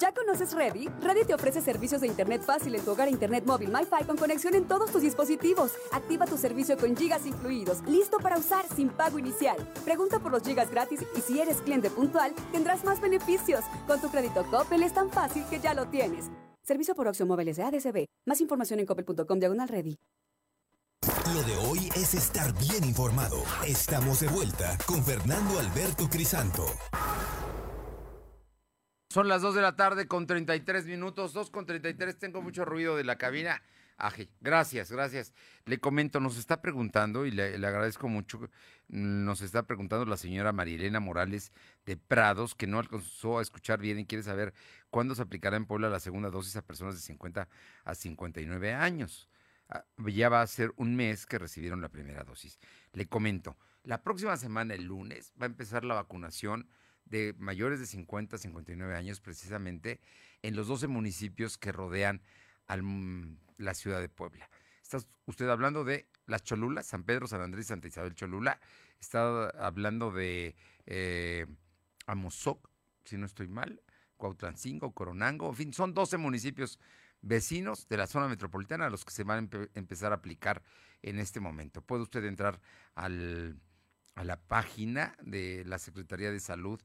¿Ya conoces Ready? Ready te ofrece servicios de Internet fácil en tu hogar Internet móvil MiFi con conexión en todos tus dispositivos. Activa tu servicio con gigas incluidos, listo para usar sin pago inicial. Pregunta por los gigas gratis y si eres cliente puntual, tendrás más beneficios. Con tu crédito Coppel es tan fácil que ya lo tienes. Servicio por opción móviles de ADCB. Más información en coppel.com diagonal ready. Lo de hoy es estar bien informado. Estamos de vuelta con Fernando Alberto Crisanto. Son las 2 de la tarde con 33 minutos, 2 con 33, tengo mucho ruido de la cabina. Aje, gracias, gracias. Le comento, nos está preguntando y le, agradezco mucho, nos está preguntando la señora Marilena Morales de Prados, que no alcanzó a escuchar bien y quiere saber cuándo se aplicará en Puebla la segunda dosis a personas de 50 a 59 años. Ah, ya va a ser un mes que recibieron la primera dosis. Le comento, la próxima semana, el lunes, va a empezar la vacunación de mayores de 50 a 59 años, precisamente en los 12 municipios que rodean a la ciudad de Puebla. Está usted hablando de Las Cholulas, San Pedro, San Andrés, Santa Isabel Cholula. Está hablando de eh, Amozoc, si no estoy mal, Cuautlancingo, Coronango, en fin, son 12 municipios vecinos de la zona metropolitana a los que se van a empezar a aplicar en este momento. Puede usted entrar al a la página de la Secretaría de Salud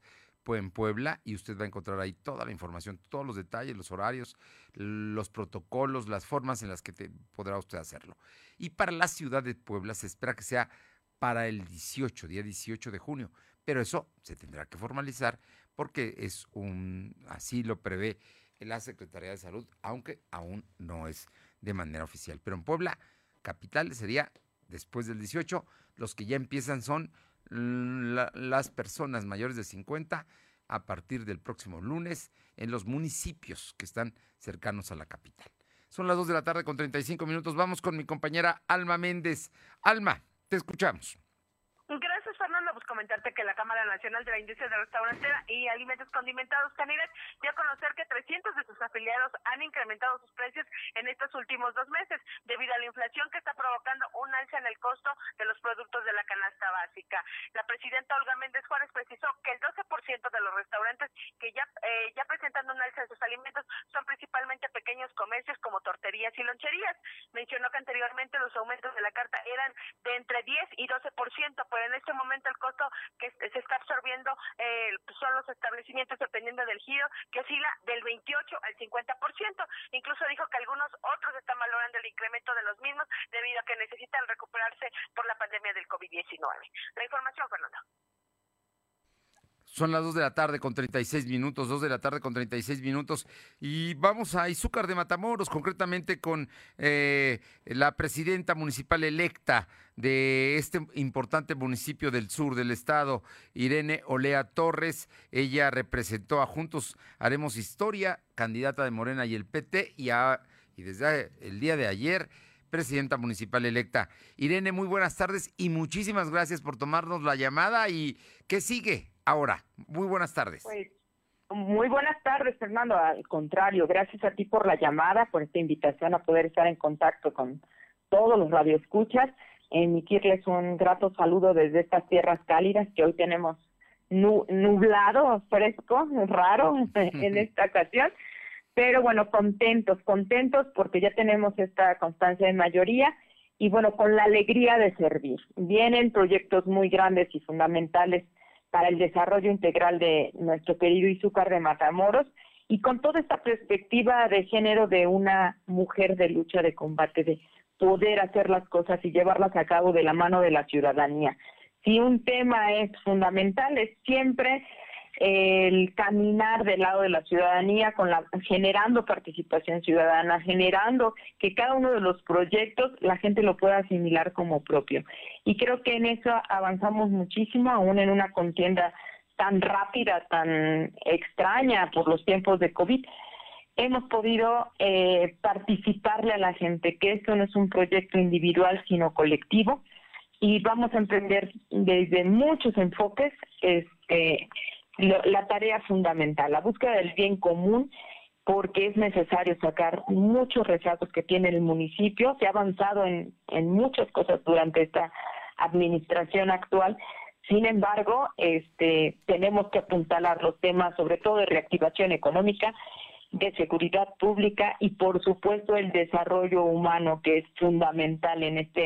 en Puebla y usted va a encontrar ahí toda la información, todos los detalles, los horarios, los protocolos, las formas en las que podrá usted hacerlo. Y para la ciudad de Puebla se espera que sea para el 18, día 18 de junio, pero eso se tendrá que formalizar porque es un, así lo prevé la Secretaría de Salud, aunque aún no es de manera oficial. Pero en Puebla, capital, sería después del 18, los que ya empiezan son las personas mayores de 50 a partir del próximo lunes en los municipios que están cercanos a la capital. Son las 2 de la tarde con 35 minutos. Vamos con mi compañera Alma Méndez. Alma, te escuchamos comentarte que la Cámara Nacional de la Industria de Restaurantera y Alimentos Condimentados Caniles dio a conocer que 300 de sus afiliados han incrementado sus precios en estos últimos dos meses debido a la inflación que está provocando un alza en el costo de los productos de la canasta básica. La presidenta Olga Méndez Juárez precisó que el 12% de los restaurantes que ya, eh, ya presentan un alza en sus alimentos son principalmente pequeños comercios como torterías y loncherías. Mencionó que anteriormente los aumentos de la carta eran de entre 10 y 12%, pero en este momento el costo que se está absorbiendo eh, son los establecimientos dependiendo del giro, que oscila del 28 al 50%. Incluso dijo que algunos otros están valorando el incremento de los mismos debido a que necesitan recuperarse por la pandemia del COVID-19. La información, Fernando. Son las 2 de la tarde con 36 minutos, 2 de la tarde con 36 minutos. Y vamos a Izúcar de Matamoros, concretamente con eh, la presidenta municipal electa de este importante municipio del sur del estado, Irene Olea Torres. Ella representó a Juntos Haremos Historia, candidata de Morena y el PT, y, y desde el día de ayer presidenta municipal electa. Irene, muy buenas tardes y muchísimas gracias por tomarnos la llamada. ¿Y qué sigue? ahora. Muy buenas tardes. Pues, muy buenas tardes, Fernando. Al contrario, gracias a ti por la llamada, por esta invitación a poder estar en contacto con todos los radioescuchas. Emitirles un grato saludo desde estas tierras cálidas que hoy tenemos nublado, fresco, raro *laughs* en esta ocasión. Pero bueno, contentos, contentos porque ya tenemos esta constancia de mayoría y bueno, con la alegría de servir. Vienen proyectos muy grandes y fundamentales para el desarrollo integral de nuestro querido Izúcar de Matamoros y con toda esta perspectiva de género de una mujer de lucha, de combate, de poder hacer las cosas y llevarlas a cabo de la mano de la ciudadanía. Si un tema es fundamental, es siempre el caminar del lado de la ciudadanía con la generando participación ciudadana, generando que cada uno de los proyectos la gente lo pueda asimilar como propio. Y creo que en eso avanzamos muchísimo, aún en una contienda tan rápida, tan extraña por los tiempos de COVID. Hemos podido eh, participarle a la gente que esto no es un proyecto individual, sino colectivo, y vamos a emprender desde muchos enfoques este, la tarea fundamental, la búsqueda del bien común, porque es necesario sacar muchos rezagos que tiene el municipio. Se ha avanzado en, en muchas cosas durante esta administración actual. Sin embargo, este, tenemos que apuntalar los temas, sobre todo de reactivación económica, de seguridad pública y, por supuesto, el desarrollo humano, que es fundamental en esta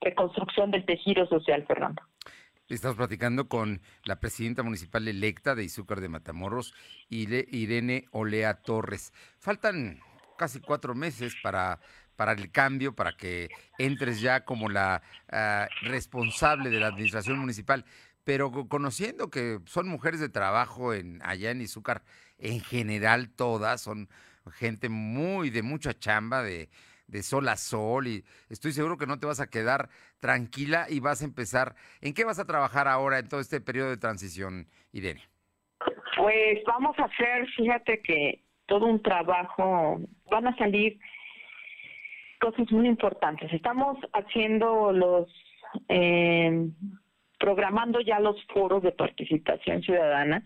reconstrucción del tejido social, Fernando. Estamos platicando con la presidenta municipal electa de Izúcar de Matamoros, Irene Olea Torres. Faltan casi cuatro meses para, para el cambio, para que entres ya como la ah, responsable de la administración municipal. Pero conociendo que son mujeres de trabajo en, allá en Izúcar, en general todas, son gente muy de mucha chamba, de, de sol a sol y estoy seguro que no te vas a quedar tranquila y vas a empezar. ¿En qué vas a trabajar ahora en todo este periodo de transición, Irene? Pues vamos a hacer, fíjate que todo un trabajo, van a salir cosas muy importantes. Estamos haciendo los, eh, programando ya los foros de participación ciudadana,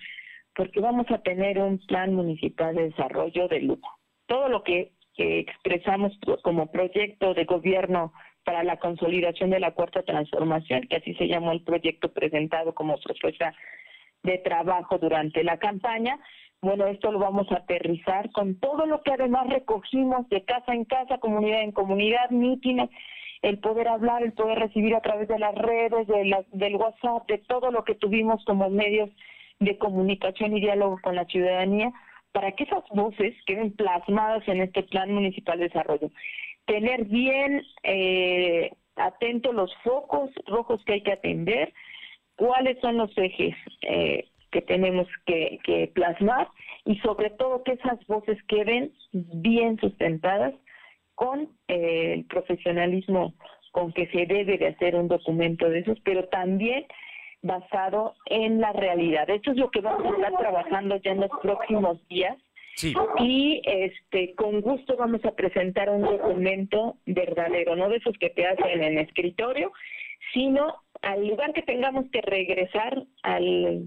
porque vamos a tener un plan municipal de desarrollo de lujo. Todo lo que que expresamos como proyecto de gobierno para la consolidación de la cuarta transformación, que así se llamó el proyecto presentado como propuesta de trabajo durante la campaña. Bueno, esto lo vamos a aterrizar con todo lo que además recogimos de casa en casa, comunidad en comunidad, mítines, el poder hablar, el poder recibir a través de las redes, de del WhatsApp, de todo lo que tuvimos como medios de comunicación y diálogo con la ciudadanía para que esas voces queden plasmadas en este Plan Municipal de Desarrollo. Tener bien eh, atentos los focos rojos que hay que atender, cuáles son los ejes eh, que tenemos que plasmar y sobre todo que esas voces queden bien sustentadas con eh, el profesionalismo con que se debe de hacer un documento de esos, pero también basado en la realidad. Esto es lo que vamos a estar trabajando ya en los próximos días. Y este con gusto vamos a presentar un documento verdadero, no de esos que te hacen en escritorio, sino al lugar que tengamos que regresar, al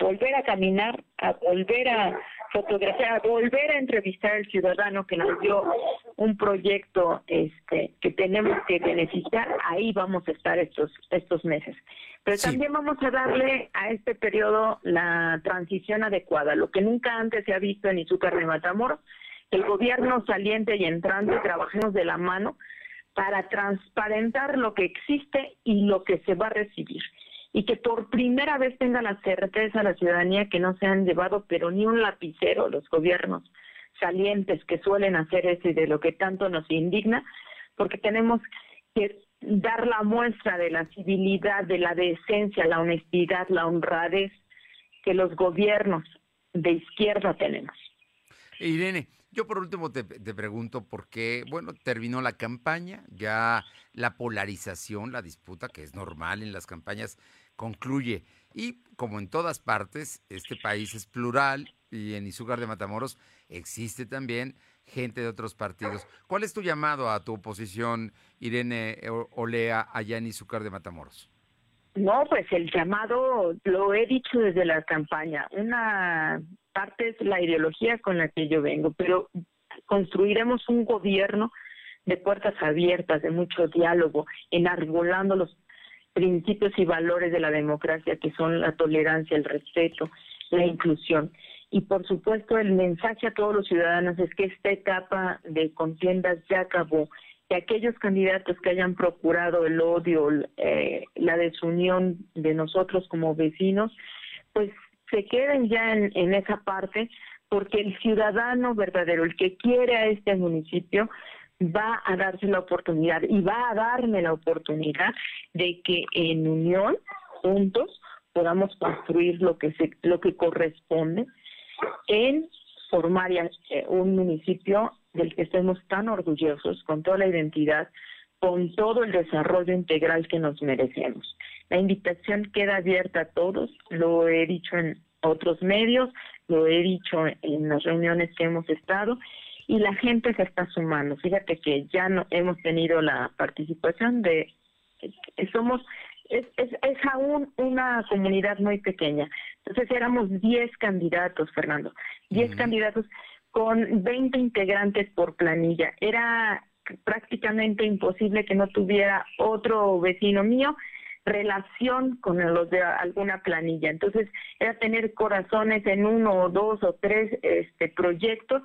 volver a caminar, a volver a fotografiar, a volver a entrevistar al ciudadano que nos dio un proyecto este que tenemos que beneficiar, ahí vamos a estar estos estos meses. Pero también vamos a darle a este periodo la transición adecuada, lo que nunca antes se ha visto en Izúcar de Matamoros, el gobierno saliente y entrante trabajemos de la mano para transparentar lo que existe y lo que se va a recibir. Y que por primera vez tenga la certeza la ciudadanía que no se han llevado pero ni un lapicero los gobiernos salientes que suelen hacer eso y de lo que tanto nos indigna, porque tenemos que dar la muestra de la civilidad, de la decencia, la honestidad, la honradez que los gobiernos de izquierda tenemos. Irene, yo por último te, pregunto por qué, bueno, terminó la campaña, ya la polarización, la disputa, que es normal en las campañas, concluye. Y como en todas partes, este país es plural y en Izúcar de Matamoros existe también gente de otros partidos. ¿Cuál es tu llamado a tu oposición, Irene Olea, allá en Izúcar de Matamoros? No, pues el llamado lo he dicho desde la campaña. Una parte es la ideología con la que yo vengo, pero construiremos un gobierno de puertas abiertas, de mucho diálogo, enarbolando los principios y valores de la democracia que son la tolerancia, el respeto, la inclusión. Y por supuesto el mensaje a todos los ciudadanos es que esta etapa de contiendas ya acabó, que aquellos candidatos que hayan procurado el odio, eh, la desunión de nosotros como vecinos, pues se queden ya en, en esa parte, porque el ciudadano verdadero, el que quiere a este municipio, va a darse la oportunidad y va a darme la oportunidad de que en unión, juntos, podamos construir lo que se, lo que corresponde en formar eh, un municipio del que estemos tan orgullosos, con toda la identidad, con todo el desarrollo integral que nos merecemos. La invitación queda abierta a todos, lo he dicho en otros medios, lo he dicho en las reuniones que hemos estado y la gente se está sumando. Fíjate que ya no hemos tenido la participación de somos es, es, es aún una comunidad muy pequeña. Entonces éramos 10 candidatos, Fernando, 10 candidatos con 20 integrantes por planilla. Era prácticamente imposible que no tuviera otro vecino mío relación con los de alguna planilla. Entonces era tener corazones en uno o dos o tres este, proyectos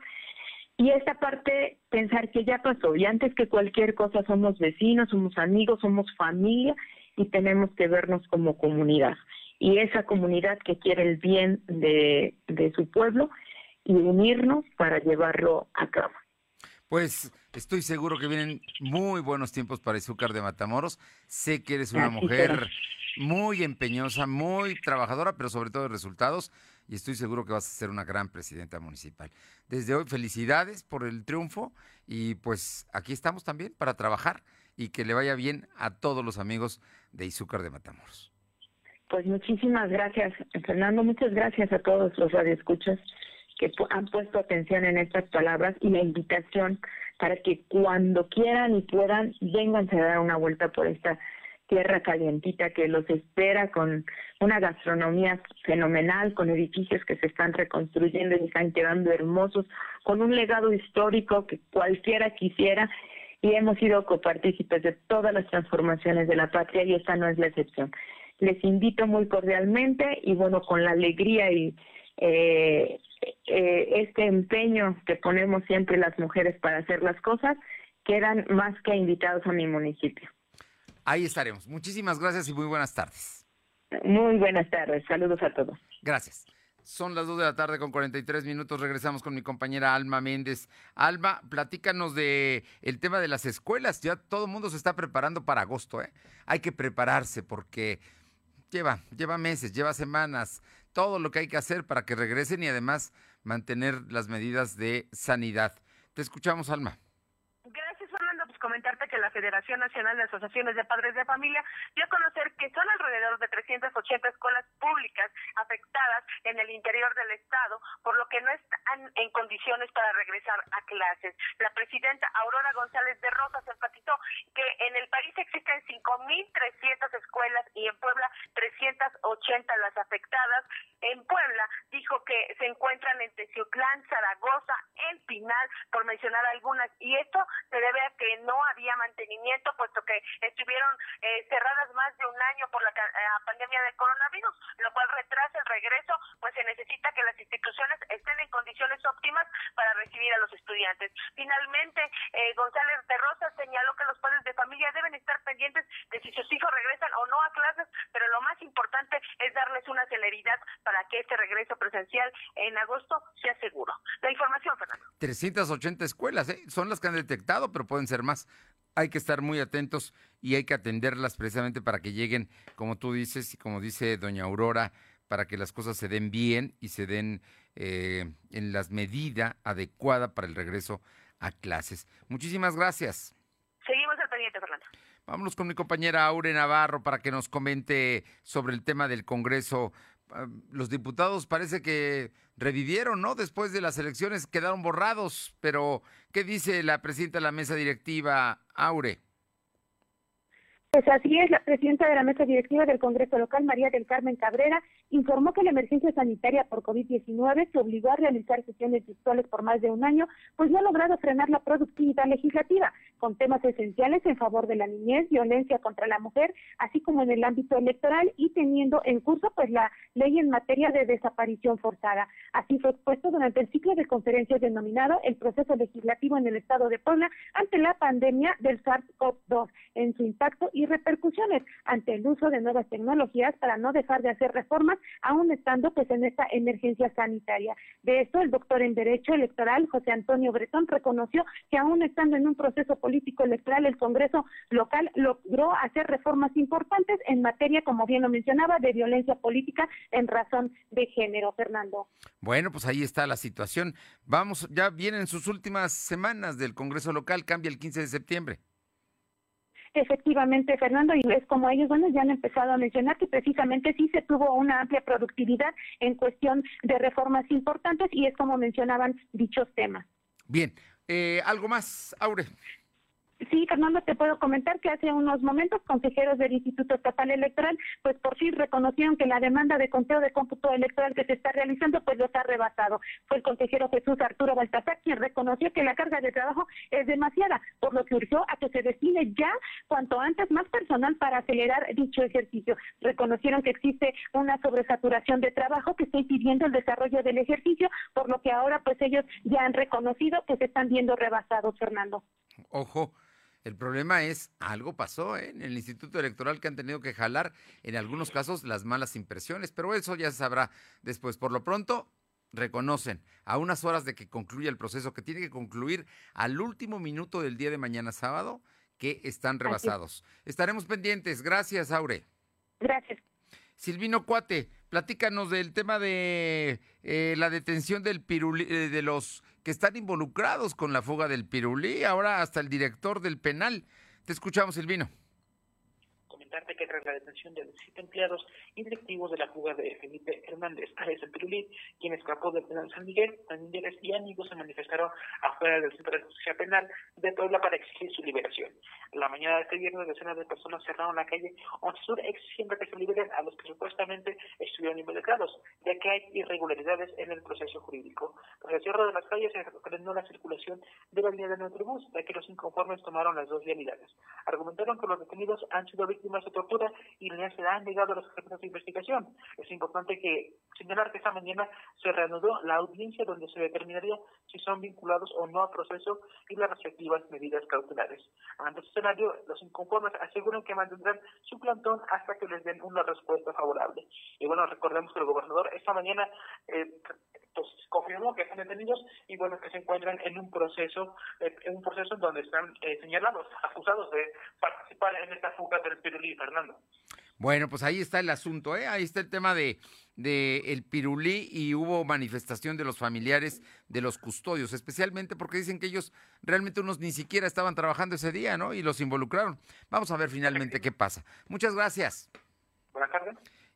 y esta parte, pensar que ya pasó y antes que cualquier cosa somos vecinos, somos amigos, somos familia y tenemos que vernos como comunidad. Y esa comunidad que quiere el bien de, de su pueblo y unirnos para llevarlo a cabo. Pues estoy seguro que vienen muy buenos tiempos para Izúcar de Matamoros. Sé que eres una mujer muy empeñosa, muy trabajadora, pero sobre todo de resultados. Y estoy seguro que vas a ser una gran presidenta municipal. Desde hoy, felicidades por el triunfo. Y pues aquí estamos también para trabajar y que le vaya bien a todos los amigos de Izúcar de Matamoros. Pues muchísimas gracias, Fernando. Muchas gracias a todos los radioescuchas que han puesto atención en estas palabras y la invitación para que cuando quieran y puedan, vénganse a dar una vuelta por esta tierra calientita que los espera con una gastronomía fenomenal, con edificios que se están reconstruyendo y están quedando hermosos, con un legado histórico que cualquiera quisiera y hemos sido copartícipes de todas las transformaciones de la patria y esta no es la excepción. Les invito muy cordialmente y bueno, con la alegría y eh, eh, este empeño que ponemos siempre las mujeres para hacer las cosas, quedan más que invitados a mi municipio. Ahí estaremos. Muchísimas gracias y muy buenas tardes. Muy buenas tardes. Saludos a todos. Gracias. Son las 2 de la tarde con 43 minutos. Regresamos con mi compañera Alma Méndez. Alma, platícanos de el tema de las escuelas. Ya todo el mundo se está preparando para agosto, ¿eh? Hay que prepararse porque lleva, lleva meses, lleva semanas, todo lo que hay que hacer para que regresen y además mantener las medidas de sanidad. Te escuchamos, Alma comentarte que la Federación Nacional de Asociaciones de Padres de Familia dio a conocer que son alrededor de 380 escuelas públicas afectadas en el interior del Estado, por lo que no están en condiciones para regresar a clases. La presidenta Aurora González de Rosas enfatizó que en el país existen 5.300 escuelas y en Puebla 380 las afectadas. En Puebla dijo que se encuentran en Teciutlán, Zaragoza, El Pinal, por mencionar algunas, y esto se debe a que no había mantenimiento, puesto que estuvieron eh, cerradas más de un año por la eh, pandemia del coronavirus, lo cual retrasa el regreso, pues se necesita que las instituciones estén en condiciones óptimas para recibir a los estudiantes. Finalmente, eh, González de Rosa señaló que los padres de familia deben estar pendientes de si sus hijos regresan o no a clases, pero lo más importante es darles una celeridad para que este regreso presencial en agosto sea seguro. La información, Fernando. 380 escuelas, ¿eh? son las que han detectado, pero pueden ser más. Hay que estar muy atentos y hay que atenderlas precisamente para que lleguen, como tú dices y como dice doña Aurora, para que las cosas se den bien y se den eh, en las medida adecuada para el regreso a clases. Muchísimas gracias. Seguimos al pendiente, Fernando. Vámonos con mi compañera Aure Navarro para que nos comente sobre el tema del Congreso. Ah, los diputados parece que revivieron, ¿no? Después de las elecciones quedaron borrados, pero ¿qué dice la presidenta de la mesa directiva, Aure? Pues así es, la presidenta de la mesa directiva del Congreso local, María del Carmen Cabrera, informó que la emergencia sanitaria por COVID-19, que obligó a realizar sesiones virtuales por más de un año, pues no ha logrado frenar la productividad legislativa, con temas esenciales en favor de la niñez, violencia contra la mujer, así como en el ámbito electoral y teniendo en curso pues la ley en materia de desaparición forzada. Así fue expuesto durante el ciclo de conferencias denominado el proceso legislativo en el estado de Puebla ante la pandemia del SARS-CoV-2 en su impacto y repercusiones ante el uso de nuevas tecnologías para no dejar de hacer reformas, aún estando pues en esta emergencia sanitaria. De esto, el doctor en Derecho Electoral, José Antonio Bretón, reconoció que aún estando en un proceso político electoral, el Congreso local logró hacer reformas importantes en materia, como bien lo mencionaba, de violencia política en razón de género, Fernando. Bueno, pues ahí está la situación. Vamos, ya vienen sus últimas semanas del Congreso local, cambia el 15 de septiembre. Efectivamente, Fernando, y es como ellos, bueno, ya han empezado a mencionar que precisamente sí se tuvo una amplia productividad en cuestión de reformas importantes y es como mencionaban dichos temas. Bien, eh, ¿algo más, Aure? Sí, Fernando, te puedo comentar que hace unos momentos consejeros del Instituto Estatal Electoral, pues por fin reconocieron que la demanda de conteo de cómputo electoral que se está realizando, pues los ha rebasado. Fue el consejero Jesús Arturo Baltasar quien reconoció que la carga de trabajo es demasiada, por lo que urgió a que se destine ya cuanto antes más personal para acelerar dicho ejercicio. Reconocieron que existe una sobresaturación de trabajo que está impidiendo el desarrollo del ejercicio, por lo que ahora pues ellos ya han reconocido que se están viendo rebasados, Fernando. Ojo. El problema es, algo pasó ¿eh? en el Instituto Electoral que han tenido que jalar en algunos casos las malas impresiones, pero eso ya se sabrá después. Por lo pronto, reconocen a unas horas de que concluya el proceso, que tiene que concluir al último minuto del día de mañana sábado, que están rebasados. Estaremos pendientes. Gracias, Aure. Gracias. Silvino Cuate, platícanos del tema de eh, la detención del piruli, eh, de los que están involucrados con la fuga del pirulí, ahora hasta el director del penal. Te escuchamos, Silvino que tras la detención de los siete empleados y directivos de la fuga de Felipe Hernández Ares el Pirulí, quien escapó del penal San Miguel, familiares y amigos se manifestaron afuera del centro de justicia penal de Puebla para exigir su liberación. La mañana de este viernes, decenas de personas cerraron la calle Once Sur exigiendo que se liberen a los que supuestamente estuvieron involucrados, ya que hay irregularidades en el proceso jurídico. Tras el cierre de las calles se frenó la circulación de la línea de Metrobús, ya que los inconformes tomaron las dos vialidades. Argumentaron que los detenidos han sido víctimas de tortura y le han negado a los carpetas de investigación. Es importante que señalar que esta mañana se reanudó la audiencia donde se determinaría si son vinculados o no al proceso y las respectivas medidas cautelares. Ante este escenario, los inconformes aseguran que mantendrán su plantón hasta que les den una respuesta favorable. Y bueno, recordemos que el gobernador esta mañana eh, pues, confirmó que están detenidos y bueno, que se encuentran en un proceso, eh, en un proceso donde están eh, señalados, acusados de participar en esta fuga del Pirulí, Fernando. Bueno, pues ahí está el asunto, ¿eh? Ahí está el tema de, de el pirulí y hubo manifestación de los familiares de los custodios, especialmente porque dicen que ellos realmente unos ni siquiera estaban trabajando ese día, ¿no? Y los involucraron. Vamos a ver finalmente qué pasa. Muchas gracias. Buenas tardes.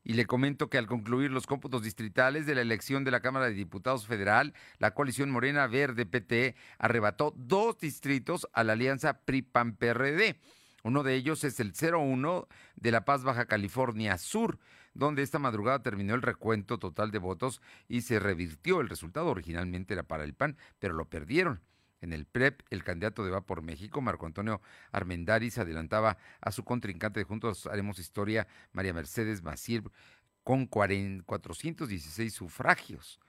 Y le comento que al concluir los cómputos distritales de la elección de la Cámara de Diputados Federal, la coalición Morena Verde PT arrebató dos distritos a la alianza PRI-PAN-PRD. Uno de ellos es el 01 de La Paz, Baja California Sur, donde esta madrugada terminó el recuento total de votos y se revirtió. El resultado originalmente era para el PAN, pero lo perdieron. En el PREP, el candidato de Va por México, Marco Antonio Armendáriz, adelantaba a su contrincante de Juntos Haremos Historia, María Mercedes Maciel, con 416 sufragios.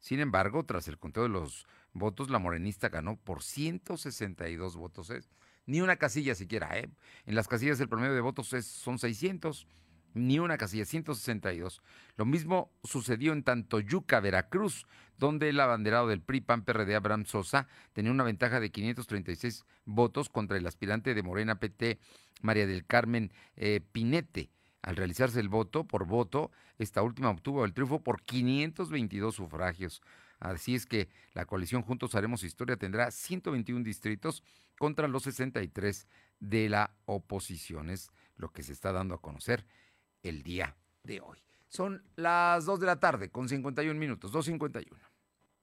Sin embargo, tras el conteo de los votos, la morenista ganó por 162 votos. ¿eh? Ni una casilla siquiera. ¿eh? En las casillas el promedio de votos es, son 600 ni una casilla, 162. Lo mismo sucedió en Tantoyuca, Veracruz, donde el abanderado del PRI PAN PRD Abraham Sosa tenía una ventaja de 536 votos contra el aspirante de Morena PT María del Carmen eh, Pinete. Al realizarse el voto por voto, esta última obtuvo el triunfo por 522 sufragios. Así es que la coalición Juntos Haremos Historia tendrá 121 distritos contra los 63 de la oposición. Es lo que se está dando a conocer el día de hoy. Son las 2 de la tarde con 51 minutos, 2.51.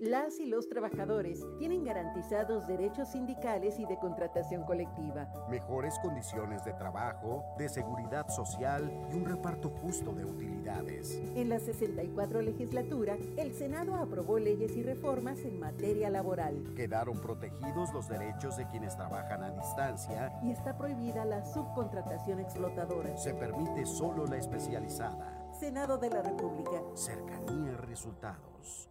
las y los trabajadores tienen garantizados derechos sindicales y de contratación colectiva. Mejores condiciones de trabajo, de seguridad social y un reparto justo de utilidades. En la 64 legislatura, el Senado aprobó leyes y reformas en materia laboral. Quedaron protegidos los derechos de quienes trabajan a distancia y está prohibida la subcontratación explotadora. Se permite solo la especializada. Senado de la República. Cercanía resultados.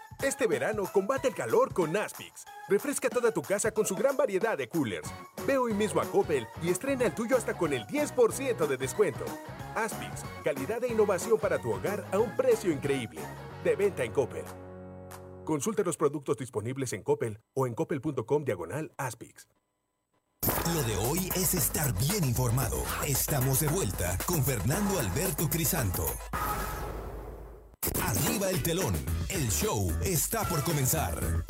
Este verano combate el calor con Aspix. Refresca toda tu casa con su gran variedad de coolers. Ve hoy mismo a Coppel y estrena el tuyo hasta con el 10% de descuento. Aspix, calidad e innovación para tu hogar a un precio increíble. De venta en Coppel. Consulta los productos disponibles en Coppel o en coppel.com diagonal Aspix. Lo de hoy es estar bien informado. Estamos de vuelta con Fernando Alberto Crisanto. Arriba el telón. El show está por comenzar.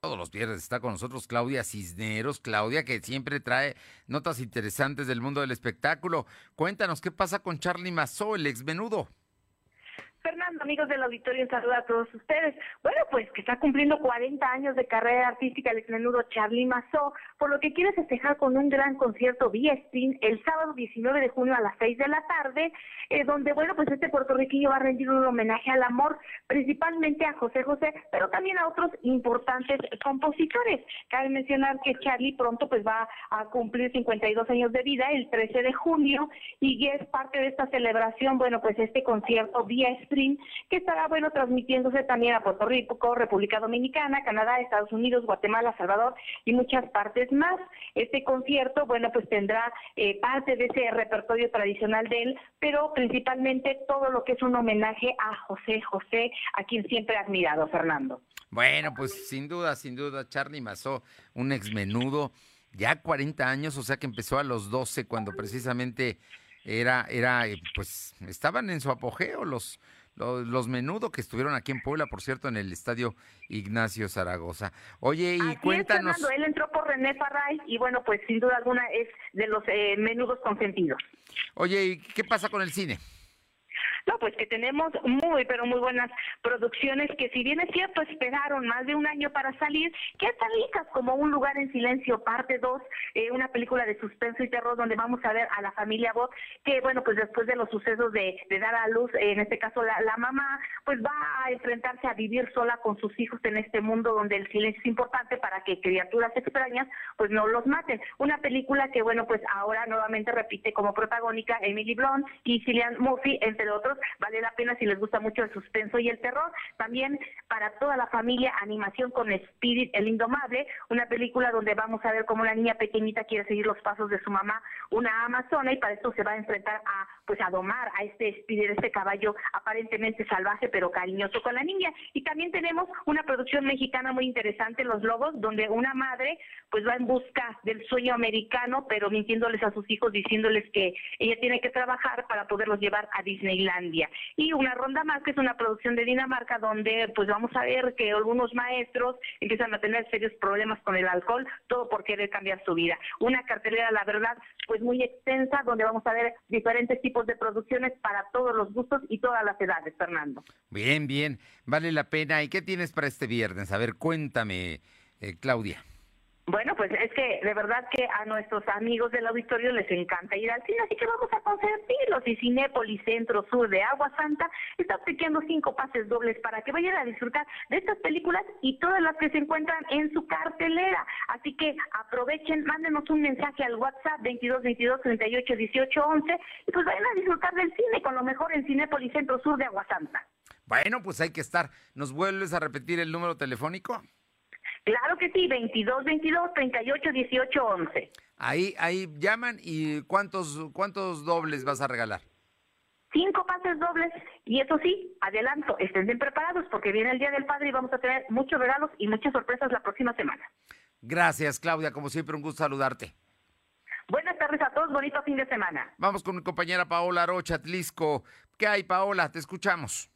Todos los viernes está con nosotros Claudia Cisneros. Claudia, que siempre trae notas interesantes del mundo del espectáculo. Cuéntanos qué pasa con Charlie Mazó, el ex menudo. Fernando, amigos del auditorio, un saludo a todos ustedes. Bueno, pues que está cumpliendo 40 años de carrera artística el exmenudo Charlie Mazó, por lo que quiere festejar con un gran concierto vía el sábado 19 de junio a las 6 de la tarde, eh, donde, bueno, pues este puertorriqueño va a rendir un homenaje al amor, principalmente a José José, pero también a otros importantes compositores. Cabe mencionar que Charlie pronto pues va a cumplir 52 años de vida el 13 de junio y es parte de esta celebración, bueno, pues este concierto vía que estará, bueno, transmitiéndose también a Puerto Rico, República Dominicana, Canadá, Estados Unidos, Guatemala, Salvador y muchas partes más. Este concierto, bueno, pues tendrá eh, parte de ese repertorio tradicional de él, pero principalmente todo lo que es un homenaje a José José, a quien siempre ha admirado, Fernando. Bueno, pues sin duda, sin duda, Charlie Mazó, un exmenudo, ya 40 años, o sea que empezó a los 12 cuando precisamente era, era, eh, pues estaban en su apogeo los, los, menudo que estuvieron aquí en Puebla, por cierto, en el estadio Ignacio Zaragoza. Oye, y cuéntanos. él entró por René Parray y bueno, pues sin duda alguna es de los eh, menudos consentidos. Oye, ¿y qué pasa con el cine? No, pues que tenemos muy, pero muy buenas producciones que si bien es cierto esperaron más de un año para salir, que están listas como Un lugar en silencio, parte 2, eh, una película de suspenso y terror donde vamos a ver a la familia Bot, que bueno, pues después de los sucesos de, dar a luz, en este caso la, la mamá, pues va a enfrentarse a vivir sola con sus hijos en este mundo donde el silencio es importante para que criaturas extrañas pues no los maten. Una película que bueno, pues ahora nuevamente repite como protagónica Emily Blunt y Cillian Murphy, entre otros vale la pena si les gusta mucho el suspenso y el terror. También para toda la familia, animación con Spirit, el Indomable, una película donde vamos a ver cómo la niña pequeñita quiere seguir los pasos de su mamá, una amazona, y para esto se va a enfrentar a, pues a domar a este Spirit, este caballo aparentemente salvaje pero cariñoso con la niña. Y también tenemos una producción mexicana muy interesante, Los Lobos, donde una madre pues va en busca del sueño americano, pero mintiéndoles a sus hijos, diciéndoles que ella tiene que trabajar para poderlos llevar a Disneyland. Y una ronda más, que es una producción de Dinamarca, donde pues vamos a ver que algunos maestros empiezan a tener serios problemas con el alcohol, todo por querer cambiar su vida. Una cartelera, la verdad, pues muy extensa, donde vamos a ver diferentes tipos de producciones para todos los gustos y todas las edades, Fernando. Bien, bien, vale la pena. ¿Y qué tienes para este viernes? A ver, cuéntame, eh, Claudia. Bueno, pues es que de verdad que a nuestros amigos del auditorio les encanta ir al cine, así que vamos a consentirlos. Y Cinépolis Centro Sur de Agua Santa está obsequiando cinco pases dobles para que vayan a disfrutar de estas películas y todas las que se encuentran en su cartelera. Así que aprovechen, mándenos un mensaje al WhatsApp 22 22 38 18 11 y pues vayan a disfrutar del cine con lo mejor en Cinépolis Centro Sur de Agua Santa. Bueno, pues hay que estar. ¿Nos vuelves a repetir el número telefónico? Claro que sí, 22 22 38 18 11. Ahí, ahí llaman y ¿cuántos, cuántos dobles vas a regalar? Cinco pases dobles y eso sí, adelanto, estén bien preparados porque viene el Día del Padre y vamos a tener muchos regalos y muchas sorpresas la próxima semana. Gracias, Claudia. Como siempre, un gusto saludarte. Buenas tardes a todos, bonito fin de semana. Vamos con mi compañera Paola Rocha, Tlisco. ¿Qué hay, Paola? Te escuchamos.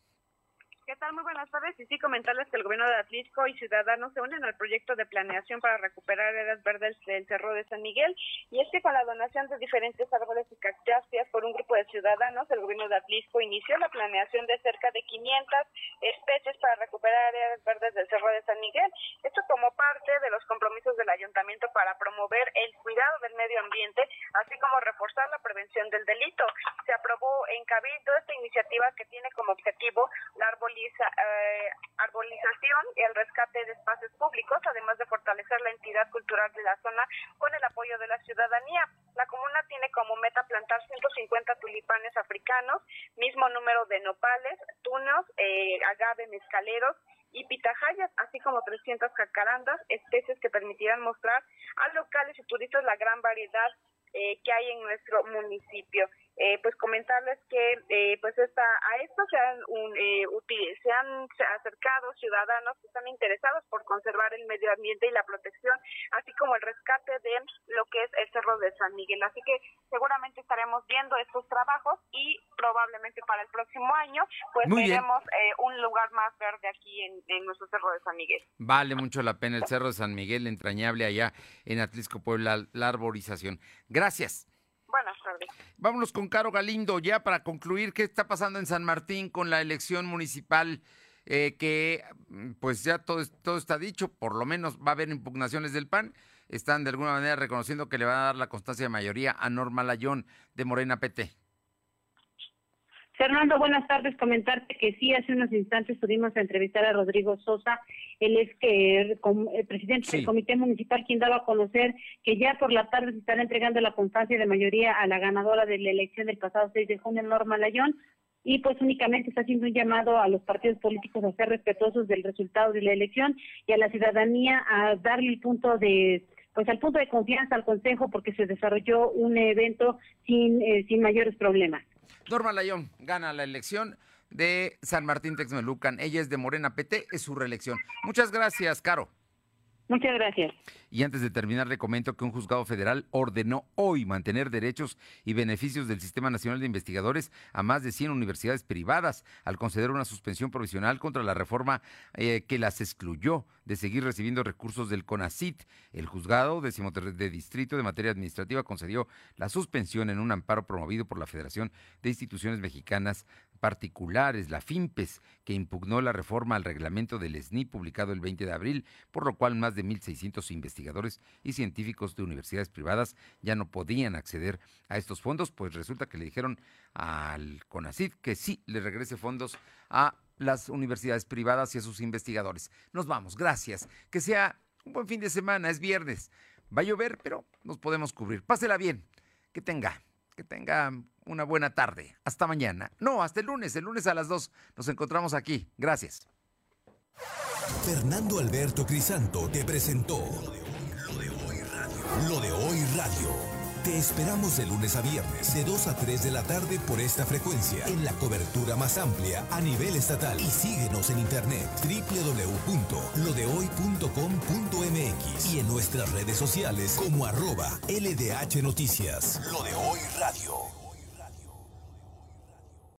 ¿Qué tal? Muy buenas tardes. Y sí, comentarles que el gobierno de Atlisco y Ciudadanos se unen al proyecto de planeación para recuperar áreas verdes del Cerro de San Miguel. Y es que con la donación de diferentes árboles y cactáceas por un grupo de ciudadanos, el gobierno de Atlisco inició la planeación de cerca de 500 especies para recuperar áreas verdes del Cerro de San Miguel. Esto como parte de los compromisos del ayuntamiento para promover el cuidado del medio ambiente, así como reforzar la prevención del delito. Se aprobó en Cabildo esta iniciativa que tiene como objetivo la arbolización eh, arbolización y el rescate de espacios públicos, además de fortalecer la entidad cultural de la zona con el apoyo de la ciudadanía. La comuna tiene como meta plantar 150 tulipanes africanos, mismo número de nopales, tunos, eh, agave, mezcaleros y pitahayas, así como 300 jacarandas, especies que permitirán mostrar a locales y turistas la gran variedad eh, que hay en nuestro municipio. Eh, pues comentarles que eh, pues esta, a esto se han, un, eh, se han acercado ciudadanos que están interesados por conservar el medio ambiente y la protección, así como el rescate de lo que es el Cerro de San Miguel. Así que seguramente estaremos viendo estos trabajos y probablemente para el próximo año pues veremos un lugar más verde aquí en, en nuestro Cerro de San Miguel. Vale mucho la pena el Cerro de San Miguel, entrañable allá en Atlisco, Puebla, la arborización. Gracias. Buenas tardes. Vámonos con Caro Galindo, ya para concluir, ¿qué está pasando en San Martín con la elección municipal? Eh, que mm, pues ya todo, todo está dicho, por lo menos va a haber impugnaciones del PAN. Están de alguna manera reconociendo que le va a dar la constancia de mayoría a Norma Layón de Morena PT. Fernando, buenas tardes. Comentarte que sí, hace unos instantes pudimos entrevistar a Rodrigo Sosa. Él es que el presidente del Comité Municipal, quien daba a conocer que ya por la tarde se estará entregando la constancia de mayoría a la ganadora de la elección del pasado 6 de junio, Norma Layón. Y pues únicamente está haciendo un llamado a los partidos políticos a ser respetuosos del resultado de la elección y a la ciudadanía a darle el punto de pues al punto de confianza al Consejo porque se desarrolló un evento sin, eh, sin mayores problemas. Norma Layón gana la elección de San Martín Texmelucan. Ella es de Morena PT, es su reelección. Muchas gracias, Caro. Muchas gracias. Y antes de terminar, le comento que un juzgado federal ordenó hoy mantener derechos y beneficios del Sistema Nacional de Investigadores a más de 100 universidades privadas al conceder una suspensión provisional contra la reforma eh, que las excluyó de seguir recibiendo recursos del CONACIT. El juzgado de distrito de materia administrativa concedió la suspensión en un amparo promovido por la Federación de Instituciones Mexicanas particulares, la FIMPES, que impugnó la reforma al reglamento del SNI publicado el 20 de abril, por lo cual más de 1.600 investigadores y científicos de universidades privadas ya no podían acceder a estos fondos, pues resulta que le dijeron al CONACID que sí le regrese fondos a las universidades privadas y a sus investigadores. Nos vamos, gracias. Que sea un buen fin de semana, es viernes. Va a llover, pero nos podemos cubrir. Pásela bien. Que tenga, que tenga una buena tarde. Hasta mañana. No, hasta el lunes. El lunes a las 2 nos encontramos aquí. Gracias. Fernando Alberto Crisanto te presentó Lo de hoy radio. Lo de hoy radio. Te esperamos de lunes a viernes, de 2 a 3 de la tarde por esta frecuencia, en la cobertura más amplia a nivel estatal. Y síguenos en internet www.lodehoy.com.mx y en nuestras redes sociales como arroba LDH Noticias. Lo de hoy radio.